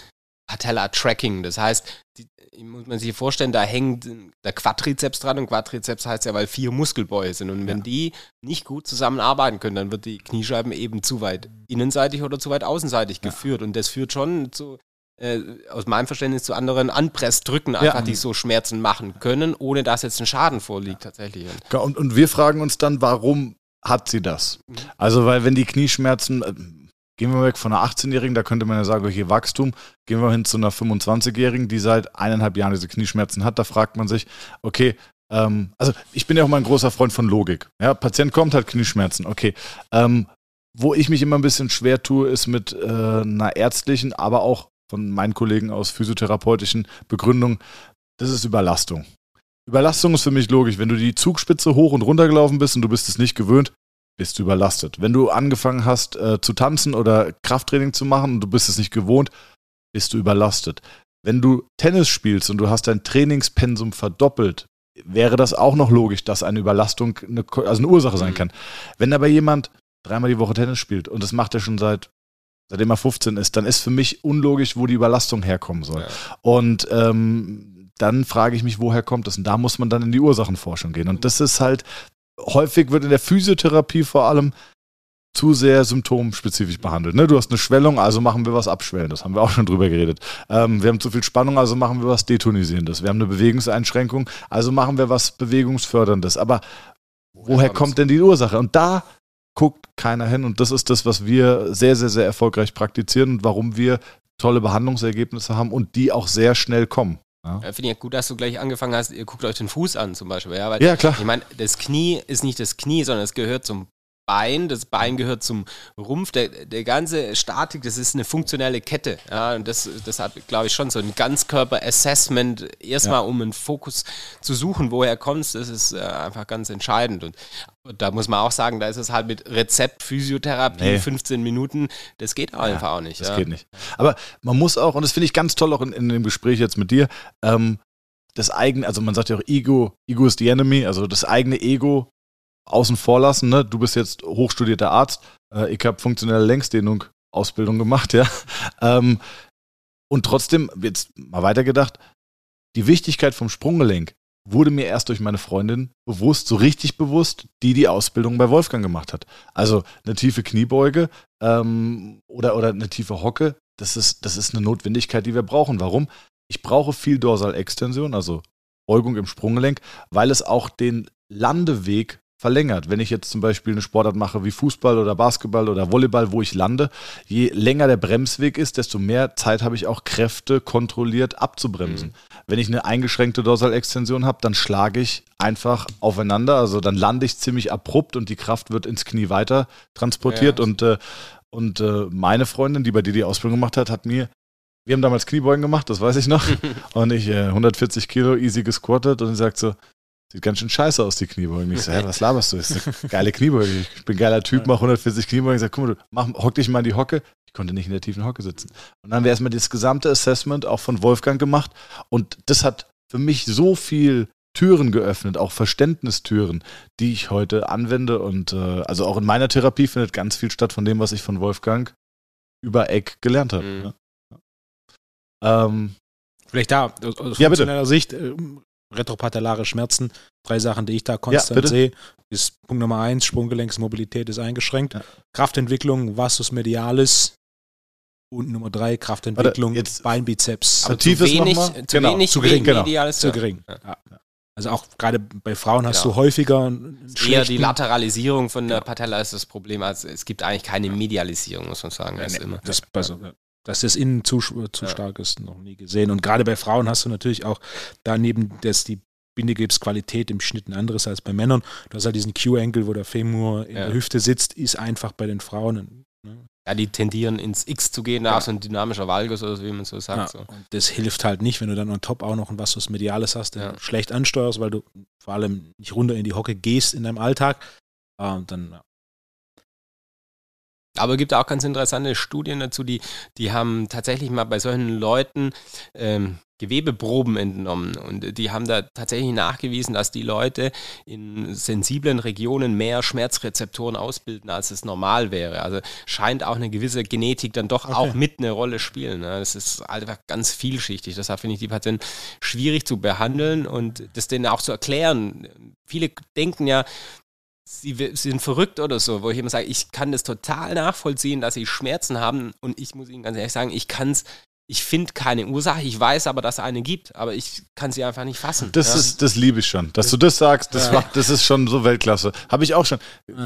Patella-Tracking. Das heißt, die, muss man sich vorstellen, da hängt der Quadrizeps dran und Quadrizeps heißt ja, weil vier Muskelbäuche sind. Und wenn ja. die nicht gut zusammenarbeiten können, dann wird die Kniescheiben eben zu weit innenseitig oder zu weit außenseitig ja. geführt. Und das führt schon zu, äh, aus meinem Verständnis zu anderen Anpressdrücken, einfach, ja. die so Schmerzen machen können, ohne dass jetzt ein Schaden vorliegt tatsächlich. Und, und wir fragen uns dann, warum hat sie das? Mhm. Also, weil wenn die Knieschmerzen, äh, Gehen wir weg von einer 18-Jährigen, da könnte man ja sagen, okay, Wachstum. Gehen wir hin zu einer 25-Jährigen, die seit eineinhalb Jahren diese Knieschmerzen hat. Da fragt man sich, okay, ähm, also ich bin ja auch mal ein großer Freund von Logik. Ja, Patient kommt, hat Knieschmerzen, okay. Ähm, wo ich mich immer ein bisschen schwer tue, ist mit äh, einer ärztlichen, aber auch von meinen Kollegen aus physiotherapeutischen Begründung, das ist Überlastung. Überlastung ist für mich logisch. Wenn du die Zugspitze hoch und runter gelaufen bist und du bist es nicht gewöhnt, bist du überlastet. Wenn du angefangen hast äh, zu tanzen oder Krafttraining zu machen und du bist es nicht gewohnt, bist du überlastet. Wenn du Tennis spielst und du hast dein Trainingspensum verdoppelt, wäre das auch noch logisch, dass eine Überlastung eine, also eine Ursache sein mhm. kann. Wenn aber jemand dreimal die Woche Tennis spielt und das macht er schon seit seitdem er 15 ist, dann ist für mich unlogisch, wo die Überlastung herkommen soll. Ja. Und ähm, dann frage ich mich, woher kommt das? Und da muss man dann in die Ursachenforschung gehen. Und das ist halt, häufig wird in der Physiotherapie vor allem zu sehr symptomspezifisch behandelt. Ne? Du hast eine Schwellung, also machen wir was abschwellen. Das haben wir auch schon drüber geredet. Ähm, wir haben zu viel Spannung, also machen wir was Detonisierendes. Wir haben eine Bewegungseinschränkung, also machen wir was Bewegungsförderndes. Aber woher kommt denn die Ursache? Und da guckt keiner hin. Und das ist das, was wir sehr, sehr, sehr erfolgreich praktizieren und warum wir tolle Behandlungsergebnisse haben und die auch sehr schnell kommen. Ja. Finde ich ja gut, dass du gleich angefangen hast, ihr guckt euch den Fuß an zum Beispiel. Ja, weil, ja klar. Ich meine, das Knie ist nicht das Knie, sondern es gehört zum Bein, das Bein gehört zum Rumpf, der, der ganze Statik, das ist eine funktionelle Kette. Ja, und das, das hat, glaube ich, schon so ein Ganzkörper-Assessment, erstmal ja. um einen Fokus zu suchen, woher kommst, das ist äh, einfach ganz entscheidend. Und da muss man auch sagen, da ist es halt mit Rezept, Physiotherapie, nee. 15 Minuten, das geht einfach ja, auch nicht. Das ja. geht nicht. Aber man muss auch, und das finde ich ganz toll auch in, in dem Gespräch jetzt mit dir, ähm, das eigene, also man sagt ja auch Ego, Ego is the enemy, also das eigene Ego außen vor lassen. Ne? Du bist jetzt hochstudierter Arzt. Äh, ich habe funktionelle Längsdehnung Ausbildung gemacht, ja. Ähm, und trotzdem, jetzt mal weitergedacht, die Wichtigkeit vom Sprunggelenk wurde mir erst durch meine Freundin bewusst, so richtig bewusst, die die Ausbildung bei Wolfgang gemacht hat. Also eine tiefe Kniebeuge ähm, oder, oder eine tiefe Hocke, das ist, das ist eine Notwendigkeit, die wir brauchen. Warum? Ich brauche viel Dorsalextension, also Beugung im Sprunggelenk, weil es auch den Landeweg verlängert. Wenn ich jetzt zum Beispiel eine Sportart mache wie Fußball oder Basketball oder Volleyball, wo ich lande, je länger der Bremsweg ist, desto mehr Zeit habe ich auch Kräfte kontrolliert abzubremsen. Mhm. Wenn ich eine eingeschränkte Dorsalextension habe, dann schlage ich einfach aufeinander, also dann lande ich ziemlich abrupt und die Kraft wird ins Knie weiter transportiert ja. und äh, und äh, meine Freundin, die bei dir die Ausbildung gemacht hat, hat mir wir haben damals Kniebeugen gemacht, das weiß ich noch. und ich äh, 140 Kilo easy gesquattet und sie sagt so, Sieht ganz schön scheiße aus, die Kniebeugen. Ich so, hä, was laberst du? Das ist eine geile Kniebeuge. Ich bin ein geiler Typ, mach 140 Kniebeugen. Ich sag, guck mal, du, mach, hock dich mal in die Hocke. Ich konnte nicht in der tiefen Hocke sitzen. Und dann haben wir erstmal das gesamte Assessment auch von Wolfgang gemacht. Und das hat für mich so viel Türen geöffnet, auch Verständnistüren, die ich heute anwende. Und äh, also auch in meiner Therapie findet ganz viel statt von dem, was ich von Wolfgang über Eck gelernt habe. Mhm. Ja. Ähm, Vielleicht da, aus ja, Sicht, retropatellare Schmerzen. Drei Sachen, die ich da konstant ja, sehe. Ist Punkt Nummer eins, Sprunggelenksmobilität ist eingeschränkt. Ja. Kraftentwicklung, Vastus medialis. Und Nummer drei, Kraftentwicklung, jetzt Beinbizeps. Aber zu wenig, zu genau, wenig, zu gering, genau. mediales. Zu gering. Ja. Also auch gerade bei Frauen hast genau. du häufiger eher die Lateralisierung von der Patella ist das Problem. Also es gibt eigentlich keine Medialisierung, muss man sagen. Ja, nee, das, also, dass das innen zu, zu ja. stark ist, noch nie gesehen. Und gerade bei Frauen hast du natürlich auch daneben, dass die Bindegipsqualität im Schnitt ein anderes als bei Männern. Du hast halt diesen Q-Angle, wo der Femur in ja. der Hüfte sitzt, ist einfach bei den Frauen. Ne? Ja, die tendieren ins X zu gehen, ja. so ein dynamischer Valgus oder so, wie man so sagt. Ja, so. das hilft halt nicht, wenn du dann on top auch noch ein Vastus Mediales hast, den ja. schlecht ansteuerst, weil du vor allem nicht runter in die Hocke gehst in deinem Alltag. Und dann aber es gibt auch ganz interessante Studien dazu, die, die haben tatsächlich mal bei solchen Leuten ähm, Gewebeproben entnommen und die haben da tatsächlich nachgewiesen, dass die Leute in sensiblen Regionen mehr Schmerzrezeptoren ausbilden, als es normal wäre. Also scheint auch eine gewisse Genetik dann doch okay. auch mit eine Rolle spielen. Ne? Das ist einfach ganz vielschichtig. Deshalb finde ich die Patienten schwierig zu behandeln und das denen auch zu erklären. Viele denken ja, sie sind verrückt oder so, wo ich immer sage, ich kann das total nachvollziehen, dass sie Schmerzen haben und ich muss ihnen ganz ehrlich sagen, ich kann es ich finde keine Ursache, ich weiß aber, dass es eine gibt, aber ich kann sie einfach nicht fassen. Das ja. ist, das liebe ich schon. Dass du das sagst, das, ja. macht, das ist schon so Weltklasse. Habe ich auch schon.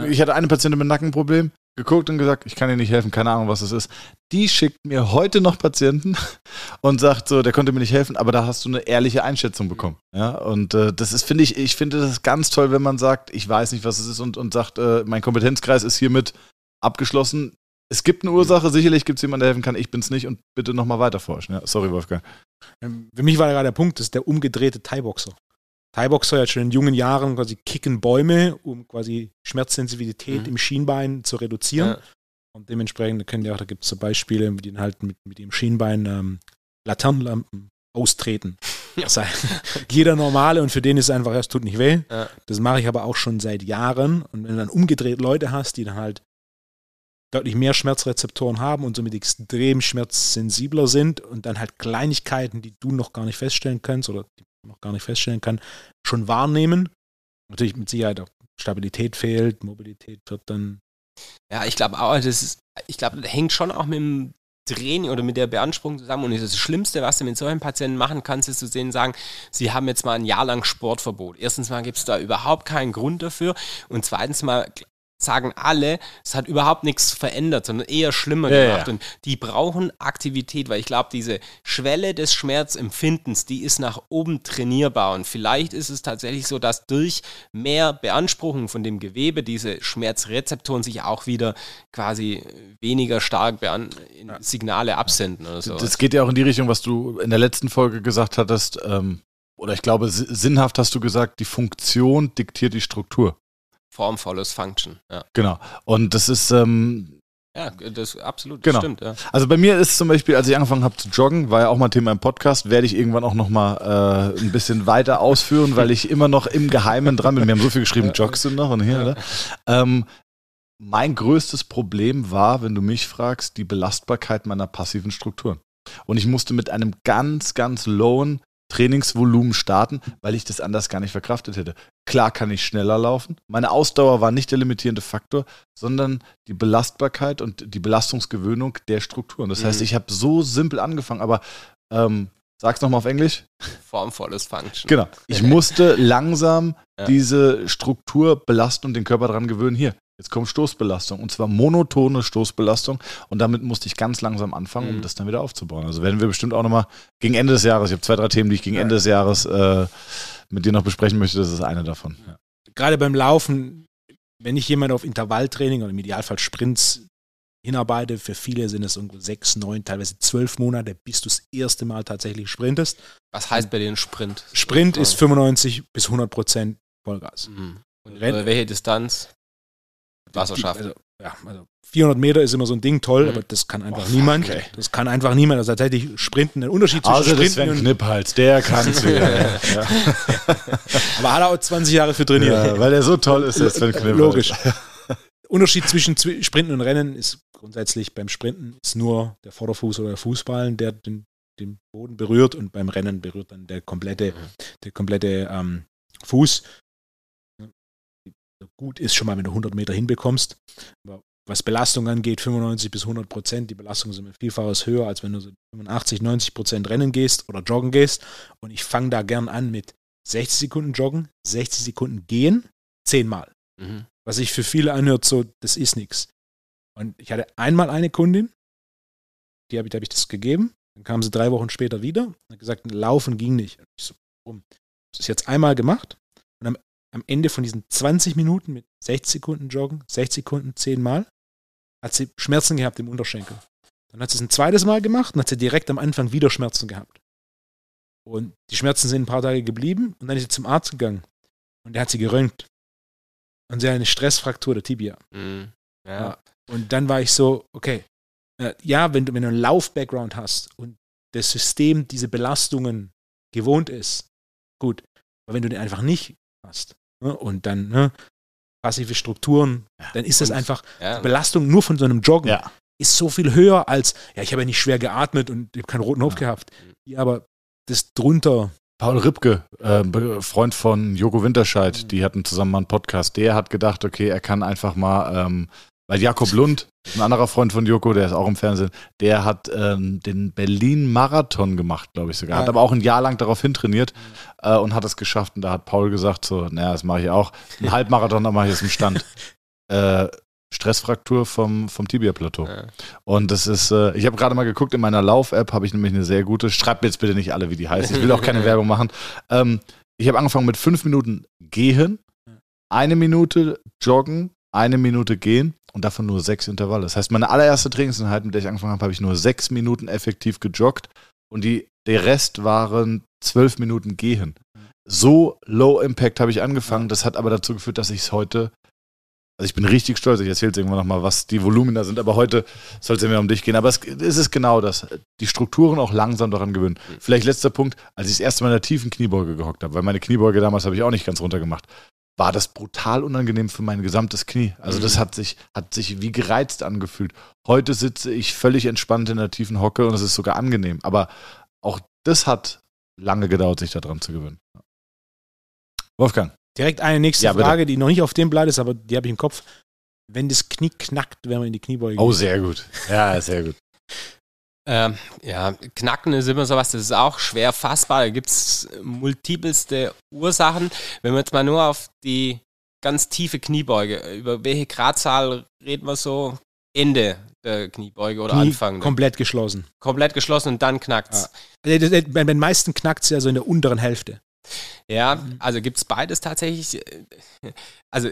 Ich hatte eine Patientin mit Nackenproblem, geguckt und gesagt, ich kann dir nicht helfen, keine Ahnung, was es ist. Die schickt mir heute noch Patienten und sagt so, der konnte mir nicht helfen, aber da hast du eine ehrliche Einschätzung bekommen. Ja, und äh, das ist, finde ich, ich finde das ganz toll, wenn man sagt, ich weiß nicht, was es ist und, und sagt, äh, mein Kompetenzkreis ist hiermit abgeschlossen. Es gibt eine Ursache, sicherlich gibt es jemanden, der helfen kann, ich bin es nicht und bitte nochmal weiterforschen. Ja, sorry, Wolfgang. Ähm, für mich war gerade der Punkt, das ist der umgedrehte Thai-Boxer. Thai-Boxer hat schon in jungen Jahren quasi kicken Bäume, um quasi Schmerzsensibilität mhm. im Schienbein zu reduzieren. Ja. Und dementsprechend können ja auch, da gibt es so Beispiele, die halt mit, mit dem Schienbein ähm, Laternenlampen austreten. Ja. Jeder normale und für den ist es einfach, es tut nicht weh. Ja. Das mache ich aber auch schon seit Jahren. Und wenn du dann umgedreht Leute hast, die dann halt deutlich mehr Schmerzrezeptoren haben und somit extrem schmerzsensibler sind und dann halt Kleinigkeiten, die du noch gar nicht feststellen kannst oder die noch gar nicht feststellen kann, schon wahrnehmen. Natürlich mit Sicherheit auch Stabilität fehlt, Mobilität wird dann. Ja, ich glaube auch, das ist, ich glaube, das hängt schon auch mit dem Training oder mit der Beanspruchung zusammen. Und das Schlimmste, was du mit solchen Patienten machen kannst, ist zu sehen, sagen, sie haben jetzt mal ein Jahr lang Sportverbot. Erstens mal gibt es da überhaupt keinen Grund dafür. Und zweitens mal sagen alle, es hat überhaupt nichts verändert, sondern eher schlimmer ja, gemacht. Ja. Und die brauchen Aktivität, weil ich glaube, diese Schwelle des Schmerzempfindens, die ist nach oben trainierbar. Und vielleicht ist es tatsächlich so, dass durch mehr Beanspruchung von dem Gewebe diese Schmerzrezeptoren sich auch wieder quasi weniger stark Signale absenden oder so. Das geht ja auch in die Richtung, was du in der letzten Folge gesagt hattest. Ähm, oder ich glaube, sinnhaft hast du gesagt, die Funktion diktiert die Struktur. Form follows Function. Ja. Genau. Und das ist. Ähm, ja, das absolut genau. stimmt. Ja. Also bei mir ist zum Beispiel, als ich angefangen habe zu joggen, war ja auch mal Thema im Podcast, werde ich irgendwann auch noch mal äh, ein bisschen weiter ausführen, weil ich immer noch im Geheimen dran bin. Wir haben so viel geschrieben, joggst du noch und hier, oder? Ähm, mein größtes Problem war, wenn du mich fragst, die Belastbarkeit meiner passiven Strukturen. Und ich musste mit einem ganz, ganz lowen Trainingsvolumen starten, weil ich das anders gar nicht verkraftet hätte. Klar kann ich schneller laufen. Meine Ausdauer war nicht der limitierende Faktor, sondern die Belastbarkeit und die Belastungsgewöhnung der Strukturen. Das mhm. heißt, ich habe so simpel angefangen, aber ähm, sag's nochmal auf Englisch. Formvolles Function. Genau. Ich musste langsam ja. diese Struktur belasten und den Körper daran gewöhnen. Hier, Jetzt kommt Stoßbelastung und zwar monotone Stoßbelastung und damit musste ich ganz langsam anfangen, um mhm. das dann wieder aufzubauen. Also werden wir bestimmt auch nochmal gegen Ende des Jahres, ich habe zwei, drei Themen, die ich gegen Ende des Jahres äh, mit dir noch besprechen möchte, das ist eine davon. Ja. Gerade beim Laufen, wenn ich jemand auf Intervalltraining oder im Idealfall Sprints hinarbeite, für viele sind es irgendwo sechs, neun, teilweise zwölf Monate, bis du das erste Mal tatsächlich sprintest. Was heißt bei dir ein Sprint? Sprint ist 95 bis 100 Prozent Vollgas. Mhm. Und welche Distanz? Wasserschaft. Also, ja, also 400 Meter ist immer so ein Ding, toll, mhm. aber das kann einfach oh, niemand. Okay. Das kann einfach niemand. Also tatsächlich Sprinten, ein Unterschied zwischen also Sprinten das und Knipphals, der kann es wieder. ja. Aber hat er auch 20 Jahre für trainiert. Ja, weil er so toll ist, der Sven Knipphals. Logisch. Unterschied zwischen Sprinten und Rennen ist grundsätzlich beim Sprinten ist nur der Vorderfuß oder der Fußballen, der den, den Boden berührt und beim Rennen berührt dann der komplette, der komplette ähm, Fuß gut ist schon mal, wenn du 100 Meter hinbekommst. Aber was Belastung angeht, 95 bis 100 Prozent, die Belastung sind vielfaches höher, als wenn du so 85, 90 Prozent rennen gehst oder joggen gehst. Und ich fange da gern an mit 60 Sekunden joggen, 60 Sekunden gehen, zehnmal. Mhm. Was sich für viele anhört, so, das ist nichts. Und ich hatte einmal eine Kundin, die habe ich, hab ich das gegeben. Dann kam sie drei Wochen später wieder und hat gesagt, laufen ging nicht. Und ich so, warum? Das ist jetzt einmal gemacht. Und am am Ende von diesen 20 Minuten mit 60 Sekunden Joggen, 60 Sekunden 10 Mal, hat sie Schmerzen gehabt im Unterschenkel. Dann hat sie es ein zweites Mal gemacht und hat sie direkt am Anfang wieder Schmerzen gehabt. Und die Schmerzen sind ein paar Tage geblieben und dann ist sie zum Arzt gegangen. Und der hat sie geröntgt. Und sie hat eine Stressfraktur der Tibia. Mhm. Ja. ja. Und dann war ich so, okay, äh, ja, wenn du, wenn du einen Lauf-Background hast und das System diese Belastungen gewohnt ist, gut. Aber wenn du den einfach nicht hast, ne, und dann ne, passive Strukturen, ja, dann ist das einfach, ja. Belastung nur von so einem Joggen ja. ist so viel höher als, ja, ich habe ja nicht schwer geatmet und ich habe keinen roten Hof gehabt. Ja, aber das drunter. Paul Ripke, äh, Freund von Joko Winterscheid, mhm. die hatten zusammen mal einen Podcast. Der hat gedacht, okay, er kann einfach mal ähm, weil Jakob Lund, ein anderer Freund von Joko, der ist auch im Fernsehen, der hat ähm, den Berlin-Marathon gemacht, glaube ich sogar. Hat aber auch ein Jahr lang darauf hintrainiert äh, und hat es geschafft. Und da hat Paul gesagt: so, naja, das mache ich auch. Ein Halbmarathon, da mache ich jetzt im Stand. äh, Stressfraktur vom, vom Tibia-Plateau. Ja. Und das ist, äh, ich habe gerade mal geguckt, in meiner Lauf-App habe ich nämlich eine sehr gute, schreibt mir jetzt bitte nicht alle, wie die heißt, ich will auch keine Werbung machen. Ähm, ich habe angefangen mit fünf Minuten gehen, eine Minute joggen, eine Minute gehen und davon nur sechs Intervalle. Das heißt, meine allererste Trainingseinheit, mit der ich angefangen habe, habe ich nur sechs Minuten effektiv gejoggt und die, der Rest waren zwölf Minuten gehen. So low impact habe ich angefangen. Das hat aber dazu geführt, dass ich es heute also ich bin richtig stolz, ich erzähle jetzt irgendwann nochmal, was die Volumina sind, aber heute soll es ja mehr um dich gehen. Aber es, es, ist genau das. Die Strukturen auch langsam daran gewöhnen. Vielleicht letzter Punkt, als ich das erste Mal in der tiefen Kniebeuge gehockt habe, weil meine Kniebeuge damals habe ich auch nicht ganz runter gemacht, war das brutal unangenehm für mein gesamtes Knie. Also das mhm. hat sich, hat sich wie gereizt angefühlt. Heute sitze ich völlig entspannt in der tiefen Hocke und es ist sogar angenehm. Aber auch das hat lange gedauert, sich daran zu gewöhnen. Wolfgang. Direkt eine nächste ja, Frage, die noch nicht auf dem Blatt ist, aber die habe ich im Kopf. Wenn das Knie knackt, wenn man in die Kniebeuge Oh, sehr gut. Ja, sehr gut. Ähm, ja, Knacken ist immer sowas, das ist auch schwer fassbar. Da gibt es multipelste Ursachen. Wenn wir jetzt mal nur auf die ganz tiefe Kniebeuge, über welche Gradzahl reden wir so? Ende der Kniebeuge oder Knie Anfang. Komplett geschlossen. Komplett geschlossen und dann knackt es. Ja. Bei den meisten knackt es ja so in der unteren Hälfte. Ja, also gibt es beides tatsächlich. Also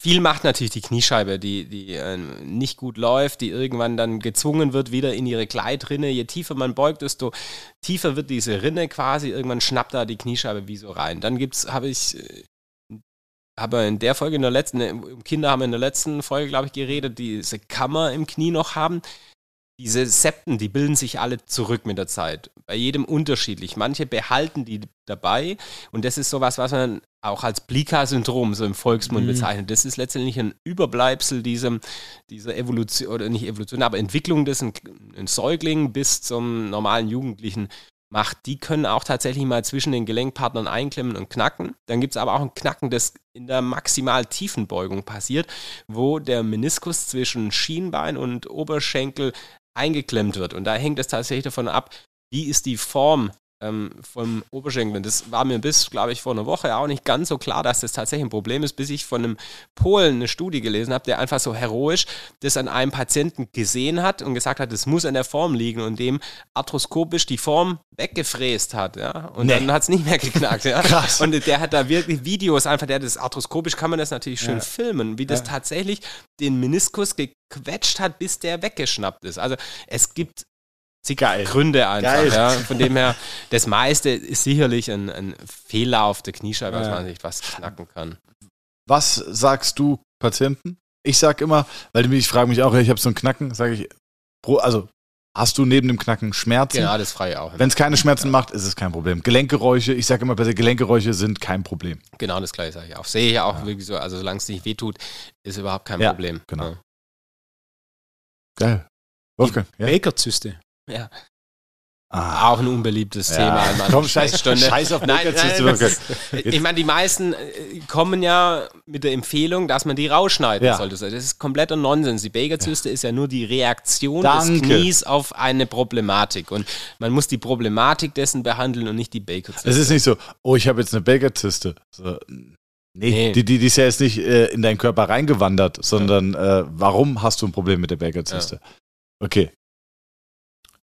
viel macht natürlich die Kniescheibe, die, die äh, nicht gut läuft, die irgendwann dann gezwungen wird, wieder in ihre Gleitrinne. Je tiefer man beugt, desto tiefer wird diese Rinne quasi. Irgendwann schnappt da die Kniescheibe wie so rein. Dann gibt's, habe ich, äh, habe in der Folge in der letzten, um Kinder haben in der letzten Folge, glaube ich, geredet, die diese Kammer im Knie noch haben diese Septen, die bilden sich alle zurück mit der Zeit. Bei jedem unterschiedlich. Manche behalten die dabei und das ist sowas, was man auch als Blika-Syndrom so im Volksmund mhm. bezeichnet. Das ist letztendlich ein Überbleibsel diesem, dieser Evolution, oder nicht Evolution, aber Entwicklung des ein, ein Säugling bis zum normalen Jugendlichen macht, die können auch tatsächlich mal zwischen den Gelenkpartnern einklemmen und knacken. Dann gibt es aber auch ein Knacken, das in der maximal tiefen Beugung passiert, wo der Meniskus zwischen Schienbein und Oberschenkel eingeklemmt wird. Und da hängt es tatsächlich davon ab, wie ist die Form ähm, vom Oberschenkel. Das war mir bis, glaube ich, vor einer Woche auch nicht ganz so klar, dass das tatsächlich ein Problem ist, bis ich von einem Polen eine Studie gelesen habe, der einfach so heroisch das an einem Patienten gesehen hat und gesagt hat, das muss an der Form liegen und dem arthroskopisch die Form weggefräst hat. Ja? Und nee. dann hat es nicht mehr geknackt. Ja? Krass. Und der hat da wirklich Videos, einfach der das arthroskopisch kann man das natürlich schön ja. filmen, wie das ja. tatsächlich den Meniskus gequetscht hat, bis der weggeschnappt ist. Also es gibt zig Geil. Gründe einfach. Geil. Ja. Von dem her, das meiste ist sicherlich ein, ein Fehler auf der Kniescheibe, ja. dass man sich was knacken kann. Was sagst du Patienten? Ich sag immer, weil ich frage mich auch, ich habe so ein Knacken, sage ich, also hast du neben dem Knacken Schmerzen? Ja, das frei auch. Wenn es keine Schmerzen ja. macht, ist es kein Problem. Gelenkgeräusche, ich sage immer, Gelenkgeräusche sind kein Problem. Genau das gleiche sage ich auch. Sehe ich auch ja. wirklich so, also solange es nicht wehtut, ist überhaupt kein ja, Problem. Genau. Geil. Wolfgang. Baker-Zyste. Ja. Ah. Auch ein unbeliebtes ja. Thema. Komm, scheiß, scheiß auf nein, nein, ist, Ich meine, die meisten äh, kommen ja mit der Empfehlung, dass man die rausschneiden ja. sollte. Das ist kompletter Nonsens. Die Bakerzyste ja. ist ja nur die Reaktion Danke. des Knies auf eine Problematik. Und man muss die Problematik dessen behandeln und nicht die Bakerzyste. Es ist nicht so, oh, ich habe jetzt eine Bakerzyste. So, nee, nee. Die, die, die ist ja jetzt nicht äh, in deinen Körper reingewandert, sondern äh, warum hast du ein Problem mit der Bakerzyste? Okay,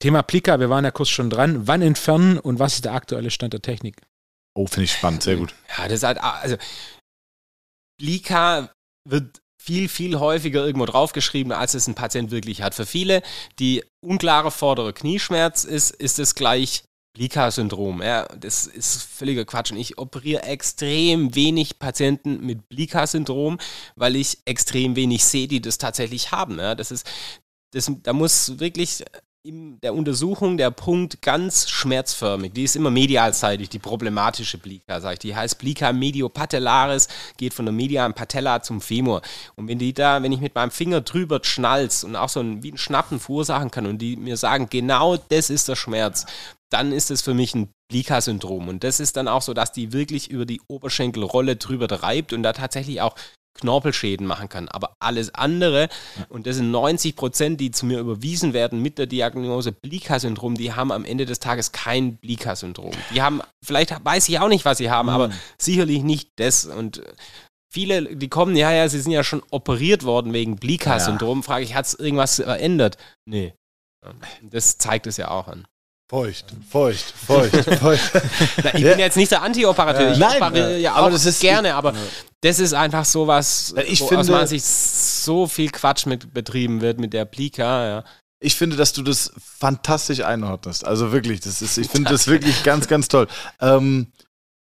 Thema Plika, wir waren ja kurz schon dran. Wann entfernen und was ist der aktuelle Stand der Technik? Oh, finde ich spannend, sehr gut. Ja, das ist halt, also Plika wird viel, viel häufiger irgendwo draufgeschrieben, als es ein Patient wirklich hat. Für viele, die unklare vordere Knieschmerz ist, ist es gleich Blika-Syndrom. Ja, das ist völliger Quatsch. Und ich operiere extrem wenig Patienten mit Blika-Syndrom, weil ich extrem wenig sehe, die das tatsächlich haben. Ja, das ist, das, da muss wirklich in der Untersuchung der Punkt ganz schmerzförmig. Die ist immer medialseitig, die problematische Blika, sage ich. Die heißt Blika mediopatellaris, geht von der medialen Patella zum Femur. Und wenn die da, wenn ich mit meinem Finger drüber schnalz und auch so ein, wie ein Schnappen verursachen kann und die mir sagen, genau das ist der Schmerz, dann ist es für mich ein Blika-Syndrom. Und das ist dann auch so, dass die wirklich über die Oberschenkelrolle drüber treibt und da tatsächlich auch Knorpelschäden machen kann. Aber alles andere, und das sind 90 Prozent, die zu mir überwiesen werden mit der Diagnose Blika-Syndrom, die haben am Ende des Tages kein Blika-Syndrom. Die haben, vielleicht weiß ich auch nicht, was sie haben, mhm. aber sicherlich nicht das. Und viele, die kommen, ja, ja, sie sind ja schon operiert worden wegen Blika-Syndrom. Frage ich, hat es irgendwas verändert? Nee. Das zeigt es ja auch an. Feucht, feucht, feucht, feucht. Na, ich bin jetzt nicht der Anti-Operateur. Ich Nein, operiere ja, aber auch das ist- gerne, aber das ist einfach sowas, Ich wo aus finde- meiner Sicht so viel Quatsch mit betrieben wird mit der Blika. Ja. Ich finde, dass du das fantastisch einordnest. Also wirklich, das ist, ich finde das wirklich ganz, ganz toll. Ähm,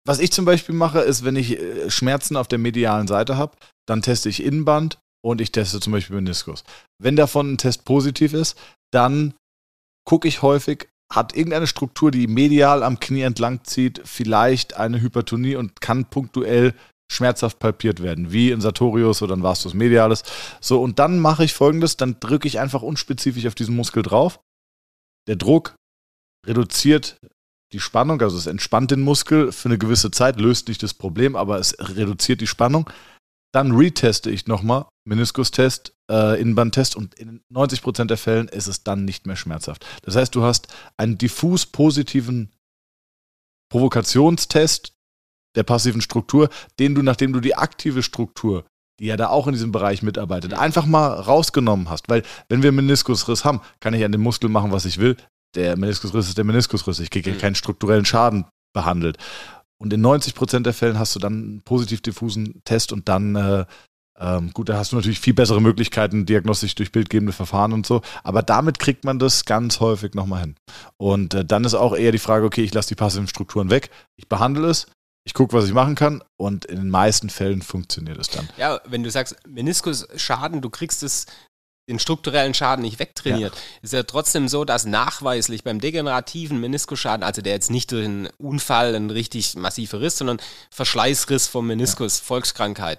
was ich zum Beispiel mache, ist, wenn ich äh, Schmerzen auf der medialen Seite habe, dann teste ich Innenband und ich teste zum Beispiel Meniskus. Wenn davon ein Test positiv ist, dann gucke ich häufig, hat irgendeine Struktur, die medial am Knie entlang zieht, vielleicht eine Hypertonie und kann punktuell schmerzhaft palpiert werden, wie in Sartorius oder in Vastus medialis. So, und dann mache ich folgendes, dann drücke ich einfach unspezifisch auf diesen Muskel drauf. Der Druck reduziert die Spannung, also es entspannt den Muskel für eine gewisse Zeit, löst nicht das Problem, aber es reduziert die Spannung. Dann reteste ich nochmal, Meniskus-Test, äh, Innenbandtest und in 90% der Fällen ist es dann nicht mehr schmerzhaft. Das heißt, du hast einen diffus positiven Provokationstest der passiven Struktur, den du, nachdem du die aktive Struktur, die ja da auch in diesem Bereich mitarbeitet, einfach mal rausgenommen hast. Weil wenn wir Meniskusriss haben, kann ich an dem Muskel machen, was ich will. Der Meniskusriss ist der Meniskusriss. Ich kriege Mhm. keinen strukturellen Schaden behandelt. Und in 90% der Fällen hast du dann einen positiv diffusen Test und dann, äh, ähm, gut, da hast du natürlich viel bessere Möglichkeiten, diagnostisch durch bildgebende Verfahren und so. Aber damit kriegt man das ganz häufig nochmal hin. Und äh, dann ist auch eher die Frage, okay, ich lasse die passiven Strukturen weg, ich behandle es, ich gucke, was ich machen kann und in den meisten Fällen funktioniert es dann. ja, wenn du sagst, Meniskusschaden, du kriegst es den strukturellen Schaden nicht wegtrainiert, ist ja trotzdem so, dass nachweislich beim degenerativen Meniskusschaden, also der jetzt nicht durch einen Unfall, ein richtig massiver Riss, sondern Verschleißriss vom Meniskus, Volkskrankheit.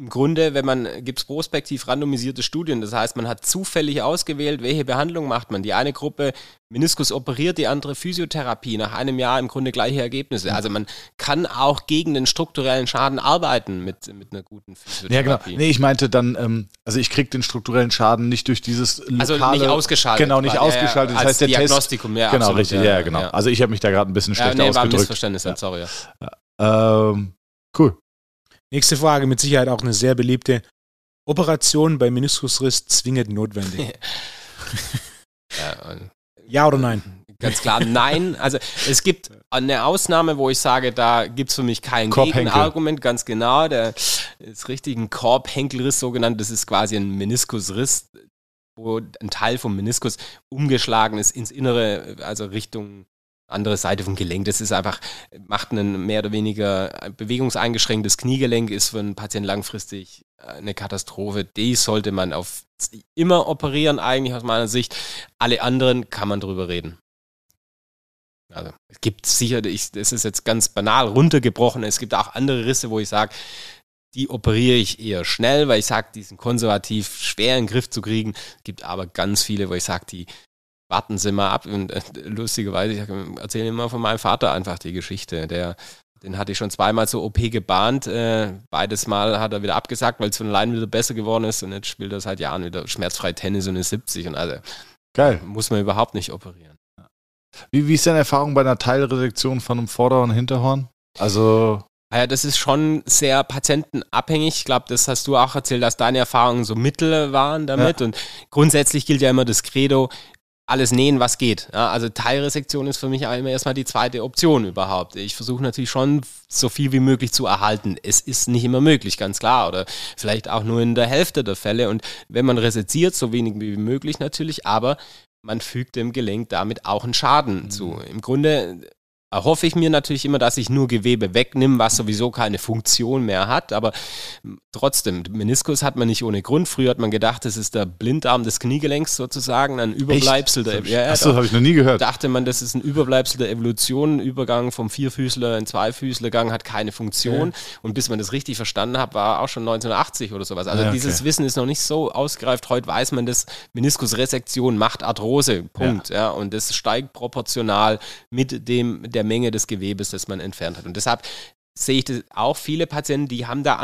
Im Grunde, wenn man, gibt es prospektiv randomisierte Studien, das heißt, man hat zufällig ausgewählt, welche Behandlung macht man. Die eine Gruppe Meniskus operiert, die andere Physiotherapie, nach einem Jahr im Grunde gleiche Ergebnisse. Also man kann auch gegen den strukturellen Schaden arbeiten mit, mit einer guten Ja, genau. Physiotherapie. Nee, ich meinte dann, ähm, also ich kriege den strukturellen Schaden nicht durch dieses lokale... Also nicht ausgeschaltet. Genau, nicht quasi. Ja, ja, ausgeschaltet. Das heißt, der Test... Diagnostikum, ja, Genau, absolut, richtig, ja, ja, ja, genau. ja. Also ich habe mich da gerade ein bisschen Ja, schlecht nee, war ein ausgedrückt. Missverständnis, dann, sorry. Ja. Ähm, cool. Nächste Frage, mit Sicherheit auch eine sehr beliebte. Operation bei Meniskusriss zwingend notwendig. Ja, oder nein? Ganz klar, nein. Also es gibt eine Ausnahme, wo ich sage, da gibt es für mich kein. Gegenargument, ganz genau. Der ist richtig ein Korbhenkelriss, so genannt. Das ist quasi ein Meniskusriss, wo ein Teil vom Meniskus umgeschlagen ist ins Innere, also Richtung andere Seite vom Gelenk. Das ist einfach, macht ein mehr oder weniger bewegungseingeschränktes Kniegelenk, ist für einen Patienten langfristig eine Katastrophe. Die sollte man auf immer operieren, eigentlich aus meiner Sicht. Alle anderen kann man drüber reden. Also es gibt sicher, ich, das ist jetzt ganz banal runtergebrochen, es gibt auch andere Risse, wo ich sage, die operiere ich eher schnell, weil ich sage, die sind konservativ schwer in den Griff zu kriegen. Es gibt aber ganz viele, wo ich sage, die warten Sie mal ab. Und äh, lustigerweise, ich erzähle immer von meinem Vater einfach die Geschichte. Der, den hatte ich schon zweimal zur OP gebahnt. Äh, beides Mal hat er wieder abgesagt, weil es von allein wieder besser geworden ist. Und jetzt spielt er seit Jahren wieder schmerzfrei Tennis und ist 70. Und also Geil. muss man überhaupt nicht operieren. Wie, wie ist deine Erfahrung bei einer Teilresektion von einem Vorder- und Hinterhorn? Also, Ah Ja, das ist schon sehr patientenabhängig. Ich glaube, das hast du auch erzählt, dass deine Erfahrungen so mittel waren damit. Und grundsätzlich gilt ja immer das Credo, alles nähen, was geht. Ja, also Teilresektion ist für mich auch immer erstmal die zweite Option überhaupt. Ich versuche natürlich schon so viel wie möglich zu erhalten. Es ist nicht immer möglich, ganz klar. Oder vielleicht auch nur in der Hälfte der Fälle. Und wenn man reseziert, so wenig wie möglich natürlich, aber man fügt dem Gelenk damit auch einen Schaden zu. Im Grunde erhoffe ich mir natürlich immer, dass ich nur Gewebe wegnehme, was sowieso keine Funktion mehr hat. Aber trotzdem, Meniskus hat man nicht ohne Grund. Früher hat man gedacht, das ist der Blindarm des Kniegelenks sozusagen, ein Überbleibsel der ja, ja, Achso, habe ich noch nie gehört. dachte man, das ist ein Überbleibsel der Evolution, Übergang vom Vierfüßler in Zweifüßlergang hat keine Funktion. Und bis man das richtig verstanden hat, war auch schon 1980 oder sowas. Also Ja, okay. dieses Wissen ist noch nicht so ausgereift. Heute weiß man, dass Meniskusresektion macht Arthrose. Punkt. Ja. und das steigt proportional mit dem der Menge des Gewebes, das man entfernt hat. Und deshalb sehe ich das auch viele Patienten, die haben da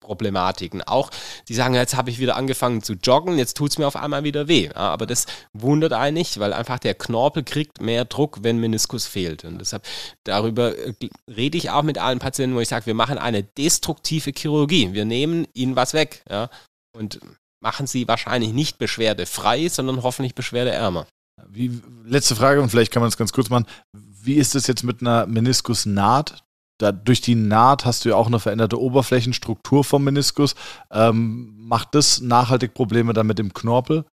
Problematiken. Auch, die sagen, jetzt habe ich wieder angefangen zu joggen, jetzt tut es mir auf einmal wieder weh. Aber das wundert einen nicht, weil einfach der Knorpel kriegt mehr Druck, wenn Meniskus fehlt. Und deshalb, darüber äh, rede ich auch mit allen Patienten, wo ich sage, wir machen eine destruktive Chirurgie. Wir nehmen ihnen was weg. Ja, und machen sie wahrscheinlich nicht beschwerdefrei, sondern hoffentlich beschwerdeärmer. Wie, letzte Frage und vielleicht kann man es ganz kurz machen. Wie ist es jetzt mit einer Meniskusnaht? Da, durch die Naht hast du ja auch eine veränderte Oberflächenstruktur vom Meniskus. Ähm, macht das nachhaltig Probleme dann mit dem Knorpel?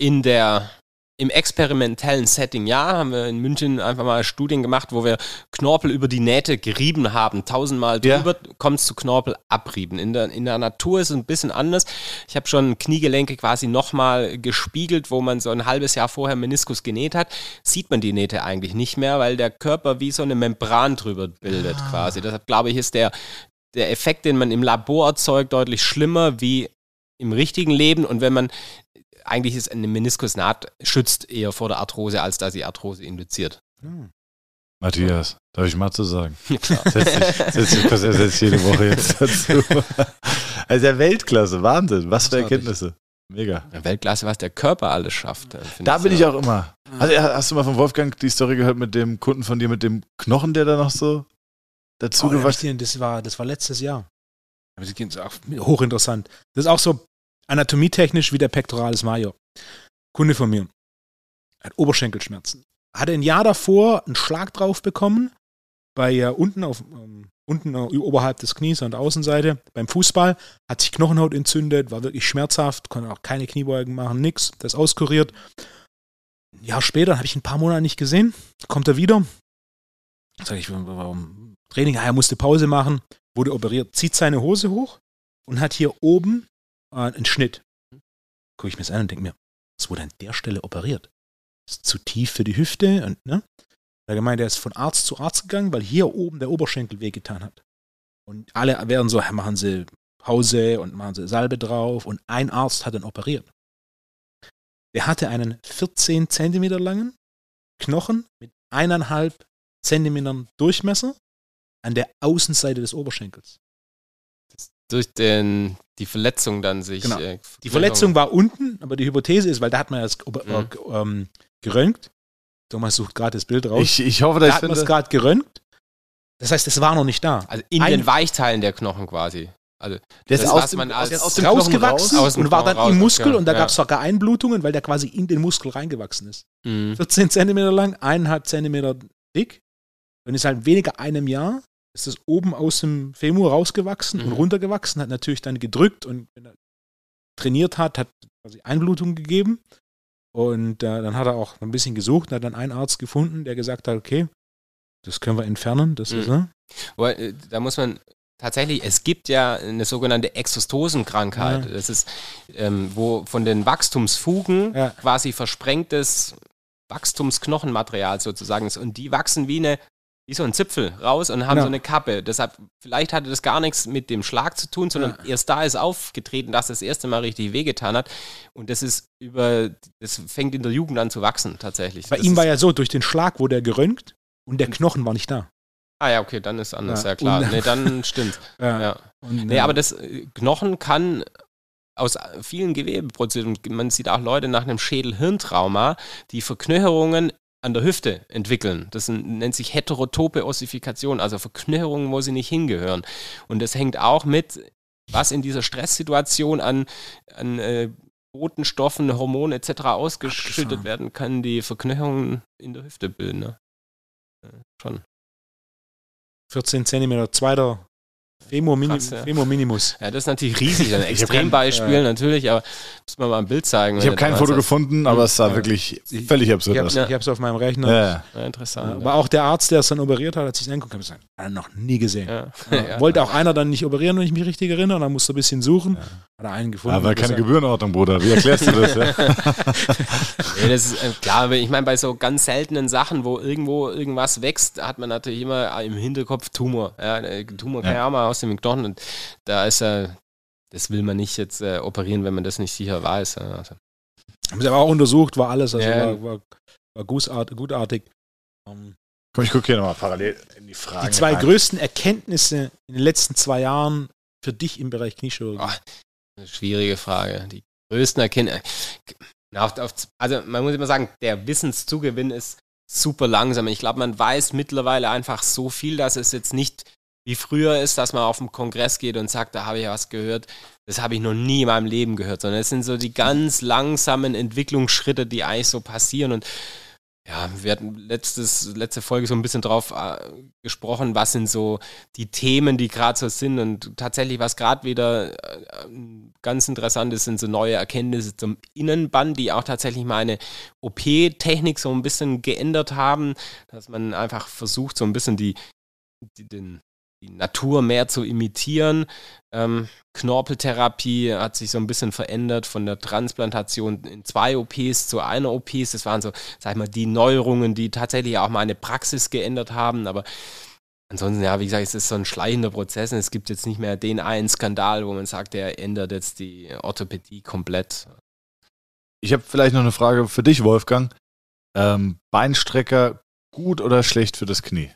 In der im experimentellen Setting, ja, haben wir in München einfach mal Studien gemacht, wo wir Knorpel über die Nähte gerieben haben. Tausendmal drüber ja. kommt es zu Knorpel abrieben. In der, in der Natur ist es ein bisschen anders. Ich habe schon Kniegelenke quasi nochmal gespiegelt, wo man so ein halbes Jahr vorher Meniskus genäht hat. Sieht man die Nähte eigentlich nicht mehr, weil der Körper wie so eine Membran drüber bildet ah. quasi. Deshalb glaube ich, ist der, der Effekt, den man im Labor erzeugt, deutlich schlimmer wie im richtigen Leben. Und wenn man eigentlich ist eine Meniskusnaht schützt eher vor der Arthrose, als dass sie Arthrose induziert. Hm. Matthias, darf ich mal zu sagen? Ja, setz dich, setz dich, ersetzt jede Woche jetzt dazu. Also der Weltklasse, Wahnsinn, was für Erkenntnisse. Mega. Weltklasse, was der Körper alles schafft. Da bin ich auch immer. Also, hast du mal von Wolfgang die Story gehört mit dem Kunden von dir, mit dem Knochen, der da noch so dazu oh, gewaschen das war, das war letztes Jahr. Ist hochinteressant. Das ist auch so Anatomietechnisch wie der Pectoralis major. Kunde von mir. Hat Oberschenkelschmerzen. Hatte ein Jahr davor einen Schlag drauf bekommen, bei äh, unten auf ähm, unten äh, oberhalb des Knies an der Außenseite beim Fußball, hat sich Knochenhaut entzündet, war wirklich schmerzhaft, konnte auch keine Kniebeugen machen, nix, das auskuriert. Ein Jahr später habe ich ein paar Monate nicht gesehen, kommt er wieder. Sag ich, warum Training? Ah, er musste Pause machen, wurde operiert, zieht seine Hose hoch und hat hier oben äh, einen Schnitt. Gucke ich mir das an und denke mir, es wurde an der Stelle operiert. Das ist zu tief für die Hüfte und, ne? Da gemeint, er ist von Arzt zu Arzt gegangen, weil hier oben der Oberschenkel wehgetan hat. Und alle werden so, machen sie Pause und machen sie Salbe drauf und ein Arzt hat dann operiert. Der hatte einen 14 Zentimeter langen Knochen mit eineinhalb Zentimetern Durchmesser an der Außenseite des Oberschenkels durch den, die Verletzung dann sich. Genau. Äh, die Verletzung war unten, aber die Hypothese ist, weil da hat man ja das mhm. ähm, geröntgt. Thomas sucht gerade das Bild raus. Ich, ich hoffe, dass da hat man es gerade geröntgt. Das heißt, es war noch nicht da. Also in Ein, den Weichteilen der Knochen quasi. Also das, das was dem, man als aus dem rausgewachsen raus, und war dann raus, im Muskel okay, und da ja. gab es sogar Einblutungen, weil der quasi in den Muskel reingewachsen ist. Mhm. 14 Zentimeter lang, eineinhalb Zentimeter dick. Und ist halt weniger einem Jahr ist das oben aus dem Femur rausgewachsen mhm. und runtergewachsen, hat natürlich dann gedrückt und wenn er trainiert hat, hat quasi Einblutung gegeben. Und äh, dann hat er auch ein bisschen gesucht und hat dann einen Arzt gefunden, der gesagt hat, okay, das können wir entfernen. Das mhm. ist, ne? Aber, äh, da muss man tatsächlich, es gibt ja eine sogenannte Exostosenkrankheit. Ja. Das ist, ähm, wo von den Wachstumsfugen ja. quasi versprengtes Wachstumsknochenmaterial sozusagen ist. Und die wachsen wie eine wie so ein Zipfel raus und haben genau. so eine Kappe. Deshalb, vielleicht hatte das gar nichts mit dem Schlag zu tun, sondern ja. erst da ist aufgetreten, dass das erste Mal richtig wehgetan hat. Und das ist über, das fängt in der Jugend an zu wachsen, tatsächlich. Bei das ihm war ja so, durch den Schlag wurde er geröntgt und der Knochen war nicht da. Ah ja, okay, dann ist anders, ja, ja klar. Und, nee, dann stimmt. ja. ja. Und, nee, aber das äh, Knochen kann aus vielen Gewebeproduktionen, man sieht auch Leute nach einem Schädel-Hirntrauma, die Verknöcherungen an der Hüfte entwickeln. Das nennt sich heterotope Ossifikation, also Verknöcherungen, wo sie nicht hingehören. Und das hängt auch mit, was in dieser Stresssituation an, an äh, Botenstoffen, Hormonen etc. ausgeschüttet werden, kann die Verknöcherungen in der Hüfte bilden. Ne? Ja, schon. 14 cm zweiter Femo, Mini, Krass, ja. Femo Minimus. Ja, das ist natürlich riesig, ein Extrembeispiel ja. natürlich, aber muss man mal ein Bild zeigen. Ich habe kein Foto gefunden, aber es sah ja. wirklich völlig absurd aus. Ich habe es auf meinem Rechner. Ja. interessant. Aber auch der Arzt, der es dann operiert hat, hat sich angeguckt und gesagt, hat er noch nie gesehen. Wollte auch einer dann nicht operieren, wenn ich mich richtig erinnere, dann musste ein bisschen suchen. Hat er einen gefunden. Aber keine Gebührenordnung, Bruder. Wie erklärst du das? nee, das ist äh, klar, ich meine, bei so ganz seltenen Sachen, wo irgendwo irgendwas wächst, hat man natürlich immer im Hinterkopf Tumor. Ja, Tumor kann ja auch mal aus dem Knochen und da ist er, das will man nicht jetzt äh, operieren, wenn man das nicht sicher weiß. Also. Haben sie aber auch untersucht, war alles, also ja. war, war, war gutartig. gutartig. Um, Komm, ich gucke hier nochmal parallel in die Fragen. Die zwei rein. größten Erkenntnisse in den letzten zwei Jahren für dich im Bereich Kniechirurgie? Oh, schwierige Frage. Die größten Erkenntnisse. Also man muss immer sagen, der Wissenszugewinn ist super langsam. Ich glaube, man weiß mittlerweile einfach so viel, dass es jetzt nicht wie früher ist, dass man auf den Kongress geht und sagt, da habe ich was gehört. Das habe ich noch nie in meinem Leben gehört, sondern es sind so die ganz langsamen Entwicklungsschritte, die eigentlich so passieren und ja, wir hatten letztes, letzte Folge so ein bisschen drauf äh, gesprochen, was sind so die Themen, die gerade so sind. Und tatsächlich, was gerade wieder äh, ganz interessant ist, sind so neue Erkenntnisse zum Innenband, die auch tatsächlich meine OP-Technik so ein bisschen geändert haben, dass man einfach versucht, so ein bisschen die, die den die Natur mehr zu imitieren. Ähm, Knorpeltherapie hat sich so ein bisschen verändert von der Transplantation in zwei OPs zu einer OPs. Das waren so, sag ich mal, die Neuerungen, die tatsächlich auch meine Praxis geändert haben. Aber ansonsten, ja, wie gesagt, es ist so ein schleichender Prozess und es gibt jetzt nicht mehr den einen Skandal, wo man sagt, der ändert jetzt die Orthopädie komplett. Ich habe vielleicht noch eine Frage für dich, Wolfgang. Ähm, Beinstrecker gut oder schlecht für das Knie?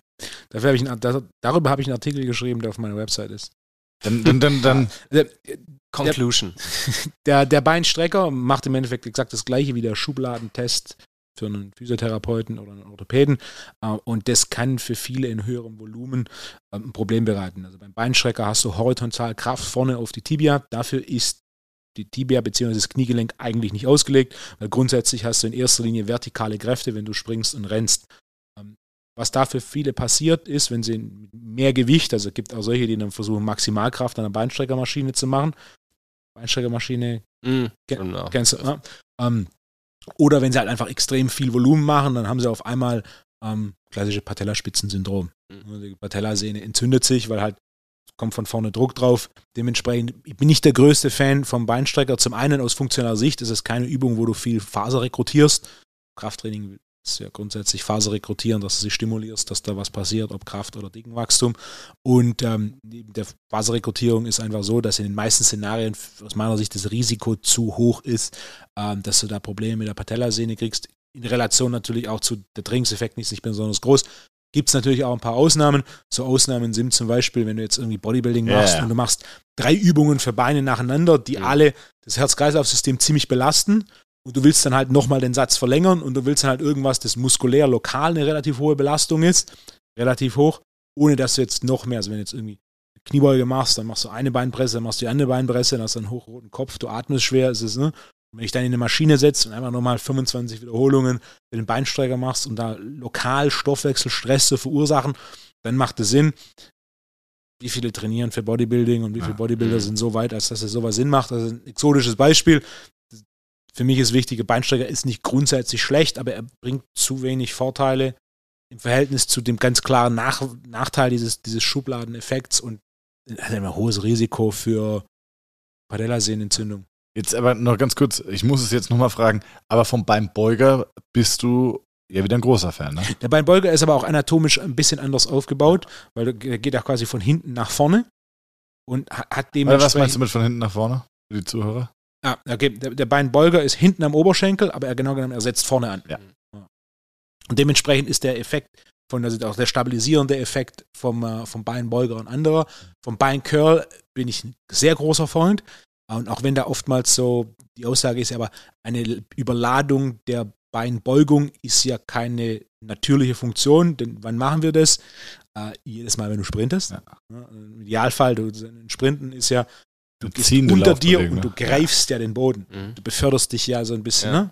Dafür hab ich einen, darüber habe ich einen Artikel geschrieben, der auf meiner Website ist. Dann, dann, dann, dann der, Conclusion. Der, der Beinstrecker macht im Endeffekt exakt das gleiche wie der Schubladentest für einen Physiotherapeuten oder einen Orthopäden. Äh, und das kann für viele in höherem Volumen ähm, ein Problem bereiten. Also beim Beinstrecker hast du horizontal Kraft vorne auf die Tibia. Dafür ist die Tibia bzw. das Kniegelenk eigentlich nicht ausgelegt, weil grundsätzlich hast du in erster Linie vertikale Kräfte, wenn du springst und rennst. Was da für viele passiert ist, wenn sie mehr Gewicht, also es gibt auch solche, die dann versuchen, Maximalkraft an der Beinstreckermaschine zu machen. Beinstreckermaschine, mm, genau. kennst du, ne? ähm, oder wenn sie halt einfach extrem viel Volumen machen, dann haben sie auf einmal ähm, klassische Patellaspitzensyndrom. Mhm. Die Patellasehne entzündet sich, weil halt kommt von vorne Druck drauf. Dementsprechend bin ich der größte Fan vom Beinstrecker. Zum einen aus funktionaler Sicht ist es keine Übung, wo du viel Faser rekrutierst. Krafttraining ist ja grundsätzlich Faser rekrutieren, dass du sie stimulierst, dass da was passiert, ob Kraft oder Dickenwachstum. Und ähm, der Faserrekrutierung ist einfach so, dass in den meisten Szenarien aus meiner Sicht das Risiko zu hoch ist, ähm, dass du da Probleme mit der Patellasehne kriegst. In Relation natürlich auch zu der Trainingseffekt nicht besonders groß. Gibt es natürlich auch ein paar Ausnahmen. So Ausnahmen sind zum Beispiel, wenn du jetzt irgendwie Bodybuilding machst yeah. und du machst drei Übungen für Beine nacheinander, die ja. alle das Herz-Kreislauf-System ziemlich belasten und du willst dann halt nochmal den Satz verlängern und du willst dann halt irgendwas, das muskulär lokal eine relativ hohe Belastung ist, relativ hoch, ohne dass du jetzt noch mehr, also wenn du jetzt irgendwie Kniebeuge machst, dann machst du eine Beinpresse, dann machst du die andere Beinpresse, dann hast du einen hochroten Kopf, du atmest schwer, ist es, ne? Und wenn ich dann in eine Maschine setze und einfach nochmal 25 Wiederholungen mit dem Beinsteiger machst und da lokal Stoffwechselstress zu verursachen, dann macht es Sinn. Wie viele trainieren für Bodybuilding und wie viele Bodybuilder mhm. sind so weit, als dass es sowas Sinn macht? Also ein exotisches Beispiel für mich ist wichtig, Beinsteiger ist nicht grundsätzlich schlecht, aber er bringt zu wenig Vorteile im Verhältnis zu dem ganz klaren Nach Nachteil dieses, dieses Schubladeneffekts und hat ein hohes Risiko für Patellasehnenentzündung. Jetzt aber noch ganz kurz, ich muss es jetzt nochmal fragen, aber vom Beinbeuger bist du ja wieder ein großer Fan, ne? Der Beinbeuger ist aber auch anatomisch ein bisschen anders aufgebaut, weil er geht auch quasi von hinten nach vorne und hat dementsprechend... Was meinst du mit von hinten nach vorne für die Zuhörer? Ja, okay. Der, der Beinbeuger ist hinten am Oberschenkel, aber er genau genommen, er setzt vorne an. Ja. Und dementsprechend ist der Effekt von, also auch der stabilisierende Effekt vom, äh, vom Beinbeuger und anderer. Vom Beincurl bin ich ein sehr großer Freund. Und auch wenn da oftmals so, die Aussage ist aber, eine Überladung der Beinbeugung ist ja keine natürliche Funktion, denn wann machen wir das? Äh, jedes Mal, wenn du sprintest. Ja. Im Idealfall, du, Sprinten ist ja, du gehst unter dir und du greifst ja, ja den Boden. Mhm. Du beförderst dich ja so ein bisschen, ja. ne?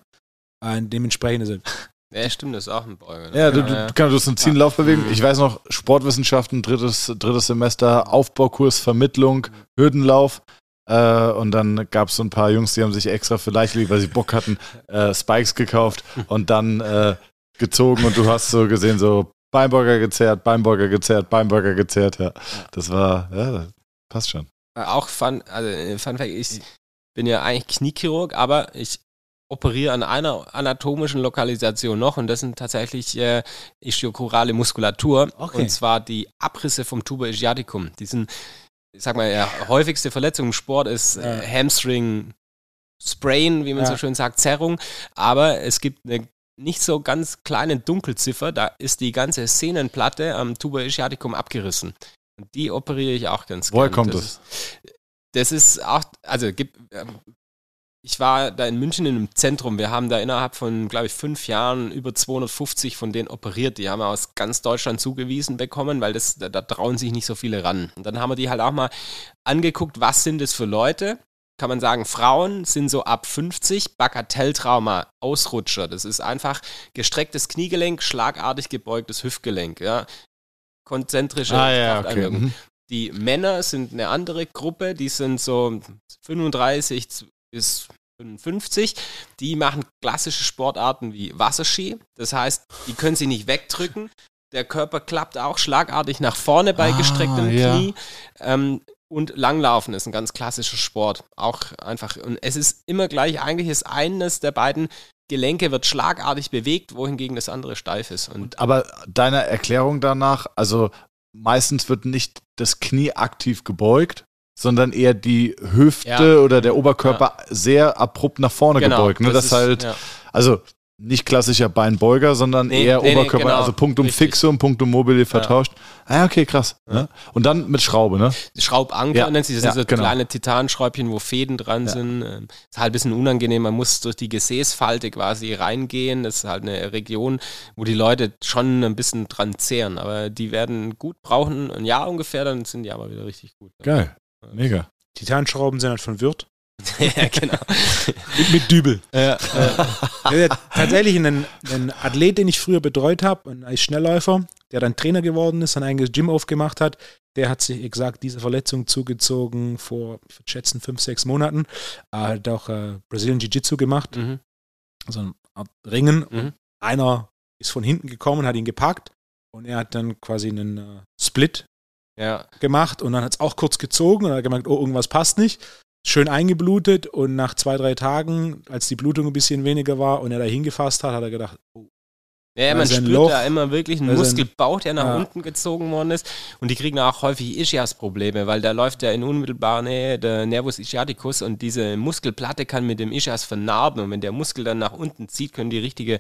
Und dementsprechend ist ja, stimmt, das ist auch ein Beuger. Ne? Ja, du, du, ja. kannst du hast eine Ziehen Laufbewegung. Ich weiß noch, Sportwissenschaften, drittes, drittes Semester, Aufbaukurs, Vermittlung, Hürdenlauf. Äh, und dann gab es so ein paar Jungs, die haben sich extra für Leichtathletik, weil sie Bock hatten, äh, Spikes gekauft und dann äh, gezogen und du hast so gesehen, so Beinburger gezerrt, Beinburger gezerrt, Beinburger gezerrt. Ja, das war, ja, passt schon. Äh, auch Fun, also äh, Fun Fact, ich bin ja eigentlich Kniechirurg, aber ich operiere an einer anatomischen Lokalisation noch und das sind tatsächlich äh, ischiochorale Muskulatur okay. und zwar die Abrisse vom Tuba ischiaticum. Die sind, ich sag mal, ja, häufigste Verletzung im Sport ist äh, Hamstring Sprain, wie man ja. so schön sagt, Zerrung, aber es gibt eine nicht so ganz kleine Dunkelziffer, da ist die ganze Szenenplatte am Tuba ischiaticum abgerissen. Und die operiere ich auch ganz Woher gern. kommt das? Das ist auch, also gibt, ähm, ich war da in München in einem Zentrum. Wir haben da innerhalb von, glaube ich, fünf Jahren über 250 von denen operiert. Die haben wir aus ganz Deutschland zugewiesen bekommen, weil das, da, da trauen sich nicht so viele ran. Und dann haben wir die halt auch mal angeguckt, was sind das für Leute? Kann man sagen, Frauen sind so ab 50, Bagatelltrauma, Ausrutscher. Das ist einfach gestrecktes Kniegelenk, schlagartig gebeugtes Hüftgelenk. Ja. Konzentrische ah, ja, okay. Mhm. Die Männer sind eine andere Gruppe, die sind so 35 bis 55, die machen klassische Sportarten wie Wasserski. Das heißt, die können sie nicht wegdrücken. Der Körper klappt auch schlagartig nach vorne bei ah, gestrecktem ja. Knie. Ähm, und Langlaufen ist ein ganz klassischer Sport. Auch einfach. Und es ist immer gleich, eigentlich ist eines der beiden Gelenke wird schlagartig bewegt, wohingegen das andere steif ist. Und Aber deiner Erklärung danach, also meistens wird nicht das Knie aktiv gebeugt, sondern eher die Hüfte ja. oder der Oberkörper ja. sehr abrupt nach vorne genau, gebeugt. Ne? Das, das ist, halt, ja. also nicht klassischer Beinbeuger, sondern nee, eher nee, Oberkörper, nee, genau. also Punktum Richtig. Fixum, Punktum Mobile vertauscht. Ah, okay, krass. Ne? Und dann mit Schraube, ne? Schraubanker ja. nennt sich das, ja, sind so genau. kleine Titanschräubchen, wo Fäden dran ja. sind. Ähm, ist halt ein bisschen unangenehm, man muss durch die Gesäßfalte quasi reingehen. Das ist halt eine Region, wo die Leute schon ein bisschen dran zehren. Aber die werden gut brauchen, ein Jahr ungefähr, dann sind die aber wieder richtig gut. Geil. Mega. Titanschrauben sind halt von Wirt. ja, genau. mit, mit Dübel. Ja, äh, tatsächlich ein, ein Athlet, den ich früher betreut habe, ein Schnellläufer, der dann Trainer geworden ist, ein eigenes Gym aufgemacht hat, der hat sich exakt diese Verletzung zugezogen vor, ich würde schätzen, fünf, sechs Monaten. Er hat auch äh, Brazilian Jiu-Jitsu gemacht, mhm. also eine Art Ringen. Mhm. Einer ist von hinten gekommen, hat ihn gepackt und er hat dann quasi einen äh, Split ja. gemacht und dann hat es auch kurz gezogen und hat gemerkt, oh, irgendwas passt nicht. Schön eingeblutet und nach zwei, drei Tagen, als die Blutung ein bisschen weniger war und er da hingefasst hat, hat er gedacht, oh, ja, man spürt Loch, da immer wirklich einen Muskelbauch, der nach ja. unten gezogen worden ist. Und die kriegen auch häufig Ischias-Probleme, weil da läuft ja in unmittelbarer Nähe der Nervus ischiaticus und diese Muskelplatte kann mit dem Ischias vernarben. Und wenn der Muskel dann nach unten zieht, können die richtige.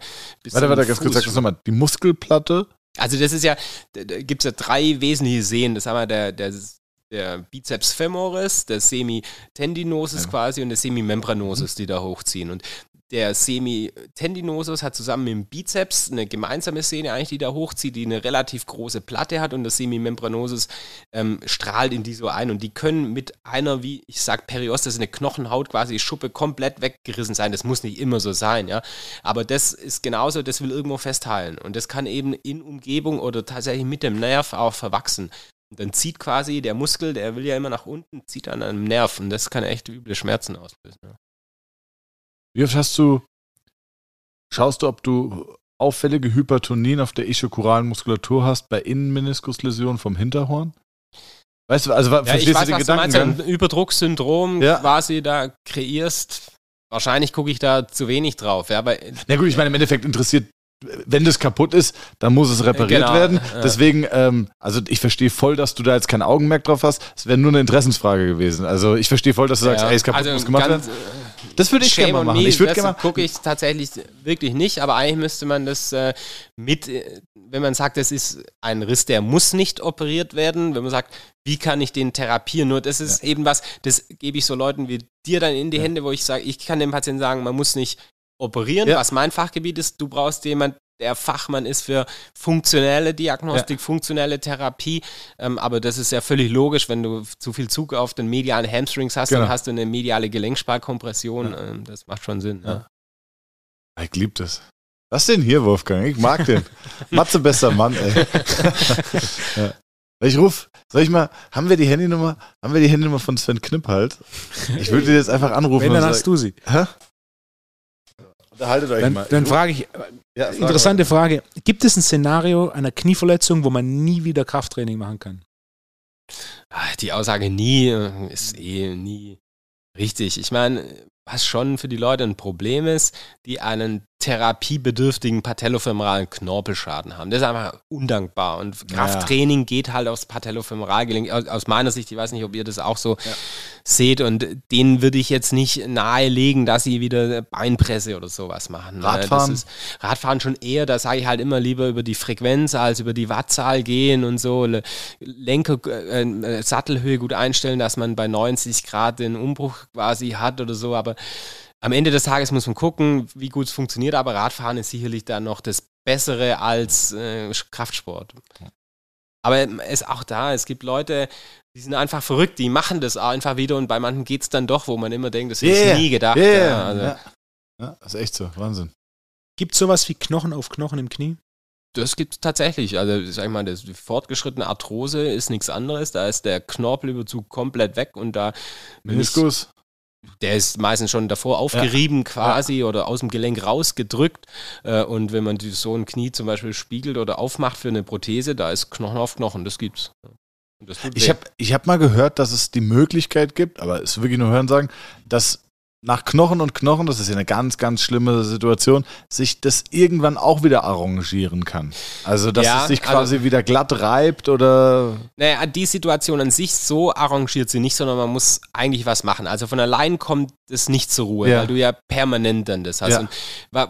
Warte, warte, ganz kurz, sag das nochmal. Die Muskelplatte also das ist ja, da gibt es ja drei wesentliche Sehnen. Das haben wir der, der, der Bizeps femoris, der Semitendinosus ja. quasi und der Semimembranosus, die da hochziehen. Und der Semitendinosus hat zusammen mit dem Bizeps eine gemeinsame Sehne eigentlich, die da hochzieht, die eine relativ große Platte hat und der Semimembranosus ähm, strahlt in die so ein und die können mit einer, wie ich sag, Periostas, eine Knochenhaut quasi Schuppe komplett weggerissen sein. Das muss nicht immer so sein, ja. Aber das ist genauso, das will irgendwo festhalten und das kann eben in Umgebung oder tatsächlich mit dem Nerv auch verwachsen. Und dann zieht quasi der Muskel, der will ja immer nach unten, zieht an einem Nerv und das kann echt üble Schmerzen auslösen. Wie oft hast du, schaust du, ob du auffällige Hypertonien auf der ischiokuralen Muskulatur hast bei Innenmeniskusläsionen vom Hinterhorn? Weißt du, also ja, verstehst ich weiß, du den Gedanken? Du meinst, ein Überdrucksyndrom ja. quasi da kreierst. Wahrscheinlich gucke ich da zu wenig drauf. Ja, aber Na gut, ich meine, im Endeffekt interessiert wenn das kaputt ist, dann muss es repariert genau, werden. Ja. Deswegen, ähm, also ich verstehe voll, dass du da jetzt kein Augenmerk drauf hast. Es wäre nur eine Interessensfrage gewesen. Also ich verstehe voll, dass du sagst, ey, ist kaputt, also muss gemacht werden. Das würde ich gerne mal machen. Ich würde gerne gucke ich tatsächlich wirklich nicht, aber eigentlich müsste man das äh, mit, äh, wenn man sagt, das ist ein Riss, der muss nicht operiert werden, wenn man sagt, wie kann ich den therapieren? Nur das ist ja. eben was, das gebe ich so Leuten wie dir dann in die ja. Hände, wo ich sage, ich kann dem Patienten sagen, man muss nicht operieren, ja. was mein Fachgebiet ist. Du brauchst jemanden, der Fachmann ist für funktionelle Diagnostik, ja. funktionelle Therapie. Ähm, aber das ist ja völlig logisch, wenn du zu viel Zug auf den medialen Hamstrings hast, genau. dann hast du eine mediale Gelenkspaltkompression. Ja. Ähm, das macht schon Sinn. Ja. Ich liebe das. Was denn hier, Wolfgang? Ich mag den. Matze, bester Mann, ey. ja. Ich ruf, soll ich mal, haben wir die Handynummer, haben wir die Handynummer von Sven Knipp halt? Ich würde dir jetzt einfach anrufen. Wenn, dann hast du sie. Hä? Unterhaltet euch dann, mal. Dann frage ich, ja, interessante Frage. Gibt es ein Szenario einer Knieverletzung, wo man nie wieder Krafttraining machen kann? Ah, die Aussage nie äh, ist eh nie richtig. Ich meine, was schon für die Leute ein Problem ist, die einen therapiebedürftigen patellofemoralen Knorpelschaden haben. Das ist einfach undankbar. Und Krafttraining ja. geht halt aufs Patellofemoralgelenk. Aus meiner Sicht, ich weiß nicht, ob ihr das auch so ja. seht. Und denen würde ich jetzt nicht nahelegen, dass sie wieder Beinpresse oder sowas machen. Ne? Radfahren? Ist, Radfahren schon eher, da sage ich halt immer lieber über die Frequenz als über die Wattzahl gehen und so. Lenker, äh, äh, Sattelhöhe gut einstellen, dass man bei 90 Grad den Umbruch quasi hat oder so. Aber am Ende des Tages muss man gucken, wie gut es funktioniert, aber Radfahren ist sicherlich dann noch das Bessere als äh, Kraftsport. Aber es ist auch da, es gibt Leute, die sind einfach verrückt, die machen das einfach wieder und bei manchen geht es dann doch, wo man immer denkt, das hätte yeah, ich nie gedacht. Yeah, ja, also. ja. ja, das ist echt so, Wahnsinn. Gibt es sowas wie Knochen auf Knochen im Knie? Das gibt es tatsächlich. Also, sag ich mal, die fortgeschrittene Arthrose ist nichts anderes. Da ist der Knorpelüberzug komplett weg und da. Meniskus? Der ist meistens schon davor aufgerieben ja. quasi ja. oder aus dem Gelenk rausgedrückt. Äh, und wenn man so ein Knie zum Beispiel spiegelt oder aufmacht für eine Prothese, da ist Knochen auf Knochen, das gibt's. Das ich habe ich hab mal gehört, dass es die Möglichkeit gibt, aber es ist wirklich nur Hören sagen, dass nach Knochen und Knochen, das ist ja eine ganz, ganz schlimme Situation, sich das irgendwann auch wieder arrangieren kann. Also, dass ja, es sich quasi also, wieder glatt reibt oder. Naja, die Situation an sich so arrangiert sie nicht, sondern man muss eigentlich was machen. Also von allein kommt es nicht zur Ruhe, ja. weil du ja permanent dann das hast. Ja. Und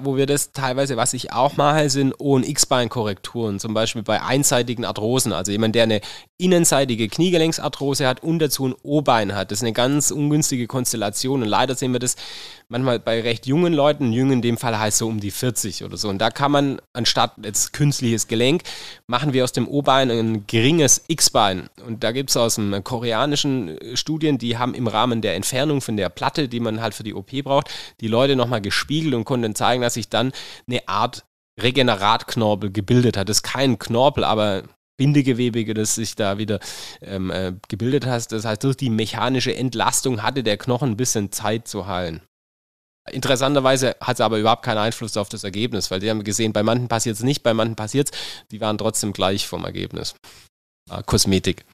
wo wir das teilweise, was ich auch mache, sind O- und X-Bein-Korrekturen, zum Beispiel bei einseitigen Arthrosen. Also jemand, der eine innenseitige Kniegelenksarthrose hat und dazu ein O-Bein hat. Das ist eine ganz ungünstige Konstellation und leider sehen wir das manchmal bei recht jungen Leuten, jung in dem Fall heißt so um die 40 oder so. Und da kann man anstatt jetzt künstliches Gelenk, machen wir aus dem O-Bein ein geringes X-Bein. Und da gibt es aus dem koreanischen äh, Studien, die haben im Rahmen der Entfernung von der Platte, die man halt für die OP braucht, die Leute nochmal gespiegelt und konnten zeigen, dass sich dann eine Art Regeneratknorpel gebildet hat. Das ist kein Knorpel, aber Bindegewebe, das sich da wieder ähm, äh, gebildet hat. Das heißt, durch die mechanische Entlastung hatte der Knochen ein bisschen Zeit zu heilen. Interessanterweise hat es aber überhaupt keinen Einfluss auf das Ergebnis, weil die haben gesehen, bei manchen passiert es nicht, bei manchen passiert es. Die waren trotzdem gleich vom Ergebnis. Äh, Kosmetik.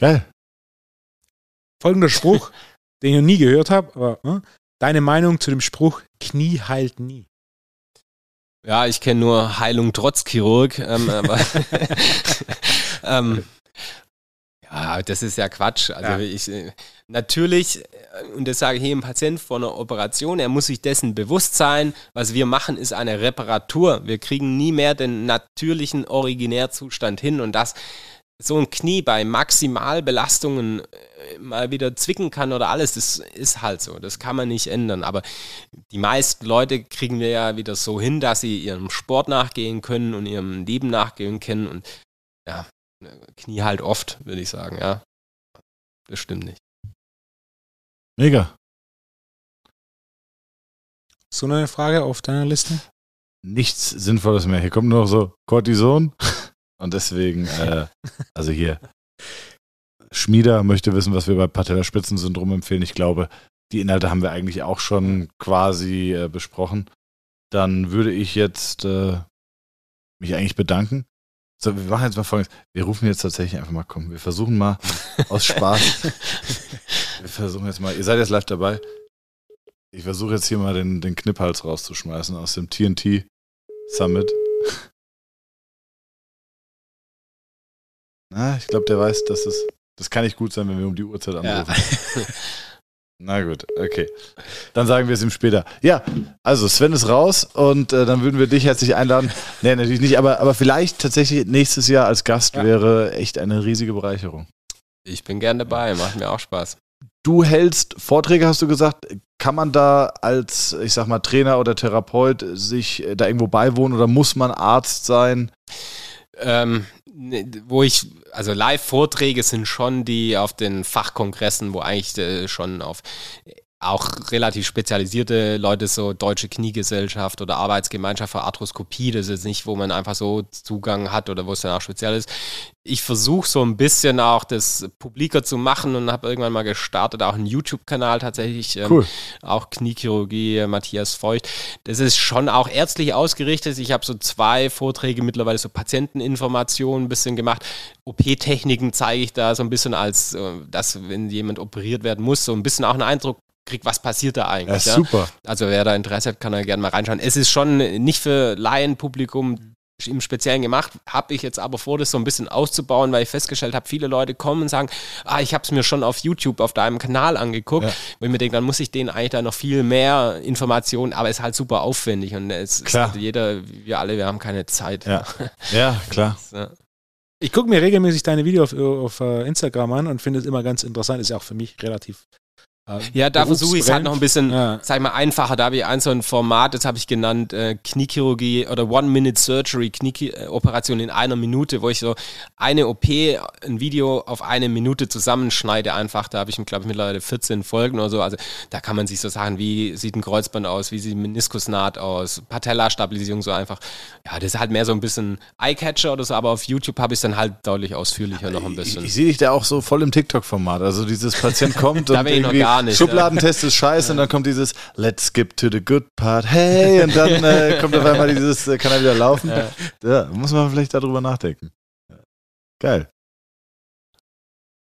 Geil. Folgender Spruch, den ich noch nie gehört habe, aber äh, deine Meinung zu dem Spruch, Knie heilt nie. Ja, ich kenne nur Heilung trotz Chirurg, ähm, aber ähm, ja, das ist ja Quatsch. Also ja. ich äh, natürlich, äh, und das sage ich jedem Patient vor einer Operation, er muss sich dessen bewusst sein, was wir machen, ist eine Reparatur. Wir kriegen nie mehr den natürlichen Originärzustand hin und das so ein Knie bei Maximalbelastungen äh, mal wieder zwicken kann oder alles, das ist halt so. Das kann man nicht ändern. Aber die meisten Leute kriegen wir ja wieder so hin, dass sie ihrem Sport nachgehen können und ihrem Leben nachgehen können. Und ja, Knie halt oft, würde ich sagen, ja. Das stimmt nicht. Mega. So eine Frage auf deiner Liste? Nichts Sinnvolles mehr. Hier kommt nur noch so Cortison. Und deswegen, äh, also hier, Schmieder möchte wissen, was wir bei Patellaspitzensyndrom empfehlen. Ich glaube, die Inhalte haben wir eigentlich auch schon quasi äh, besprochen. Dann würde ich jetzt äh, mich eigentlich bedanken. So, wir machen jetzt mal folgendes. Wir rufen jetzt tatsächlich einfach mal, komm, wir versuchen mal aus Spaß. wir versuchen jetzt mal, ihr seid jetzt live dabei. Ich versuche jetzt hier mal den, den Knipphals rauszuschmeißen aus dem TNT Summit. Na, ich glaube, der weiß, dass es. Das kann nicht gut sein, wenn wir um die Uhrzeit anrufen. Ja. Na gut, okay. Dann sagen wir es ihm später. Ja, also Sven ist raus und äh, dann würden wir dich herzlich einladen. Nee, natürlich nicht, aber, aber vielleicht tatsächlich nächstes Jahr als Gast ja. wäre echt eine riesige Bereicherung. Ich bin gern dabei, macht mir auch Spaß. Du hältst Vorträge, hast du gesagt. Kann man da als, ich sag mal, Trainer oder Therapeut sich da irgendwo beiwohnen oder muss man Arzt sein? Ähm, Ne, wo ich, also Live-Vorträge sind schon die auf den Fachkongressen, wo eigentlich äh, schon auf auch relativ spezialisierte Leute, so Deutsche Kniegesellschaft oder Arbeitsgemeinschaft für Arthroskopie, das ist nicht, wo man einfach so Zugang hat oder wo es dann auch speziell ist. Ich versuche so ein bisschen auch das publiker zu machen und habe irgendwann mal gestartet, auch einen YouTube-Kanal tatsächlich, ähm, cool. auch Kniechirurgie, Matthias Feucht. Das ist schon auch ärztlich ausgerichtet. Ich habe so zwei Vorträge mittlerweile, so Patienteninformationen ein bisschen gemacht. OP-Techniken zeige ich da so ein bisschen als, äh, dass wenn jemand operiert werden muss, so ein bisschen auch einen Eindruck kriegt, was passiert da eigentlich. Ja, super. Also wer da Interesse hat, kann da gerne mal reinschauen. Es ist schon nicht für Laienpublikum im Speziellen gemacht, habe ich jetzt aber vor, das so ein bisschen auszubauen, weil ich festgestellt habe, viele Leute kommen und sagen, ah, ich habe es mir schon auf YouTube, auf deinem Kanal angeguckt. Ja. Wo ich mir denke, dann muss ich denen eigentlich da noch viel mehr Informationen, aber es ist halt super aufwendig und es klar. ist halt jeder, wir alle, wir haben keine Zeit. Ja, ja klar. Ja. Ich gucke mir regelmäßig deine Videos auf, auf uh, Instagram an und finde es immer ganz interessant. Ist ja auch für mich relativ ja, da versuche ich es halt noch ein bisschen, ja. sag ich mal, einfacher. Da habe ich ein so ein Format, das habe ich genannt, äh, Kniechirurgie oder One-Minute-Surgery, Knieoperation in einer Minute, wo ich so eine OP, ein Video auf eine Minute zusammenschneide einfach. Da habe ich, glaube ich, mittlerweile 14 Folgen oder so. Also da kann man sich so sagen, wie sieht ein Kreuzband aus, wie sieht ein Meniskusnaht aus, Patella-Stabilisierung so einfach. Ja, das ist halt mehr so ein bisschen Eye-Catcher oder so, aber auf YouTube habe ich es dann halt deutlich ausführlicher noch ein bisschen. Ich, ich sehe dich da auch so voll im TikTok-Format. Also dieses Patient kommt und irgendwie gar nicht. Schubladentest ist scheiße und dann kommt dieses Let's skip to the good part, hey, und dann äh, kommt auf einmal dieses, äh, kann er wieder laufen. Ja. ja. muss man vielleicht darüber nachdenken. Geil.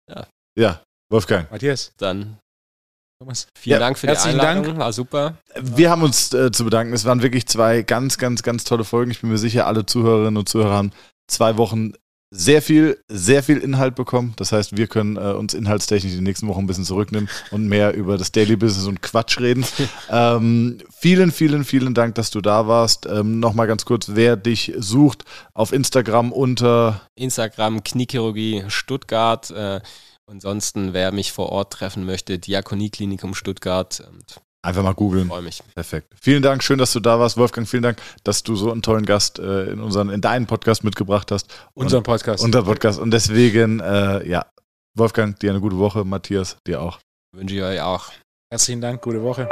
Ja. Ja, Wolfgang. Matthias. Dann Thomas. Vielen ja, Dank für die Einladung, Dank. war super. Wir haben uns äh, zu bedanken. Es waren wirklich zwei ganz, ganz, ganz tolle Folgen. Ich bin mir sicher, alle Zuhörerinnen und Zuhörer haben zwei Wochen sehr viel, sehr viel Inhalt bekommen. Das heißt, wir können äh, uns inhaltstechnisch die nächsten Wochen ein bisschen zurücknehmen und mehr über das Daily Business und Quatsch reden. ähm, vielen, vielen, vielen Dank, dass du da warst. Ähm, Nochmal ganz kurz, wer dich sucht auf Instagram unter Instagram Kniechirurgie Stuttgart. Äh, ansonsten, wer mich vor Ort treffen möchte, Diakonieklinikum Stuttgart. Und Einfach mal googeln. Freue mich. Perfekt. Vielen Dank, schön, dass du da warst. Wolfgang, vielen Dank, dass du so einen tollen Gast äh, in, unseren, in deinen Podcast mitgebracht hast. Unseren Podcast. Unser Podcast. Und deswegen, äh, ja, Wolfgang, dir eine gute Woche. Matthias, dir auch. Wünsche ich euch auch. Herzlichen Dank, gute Woche.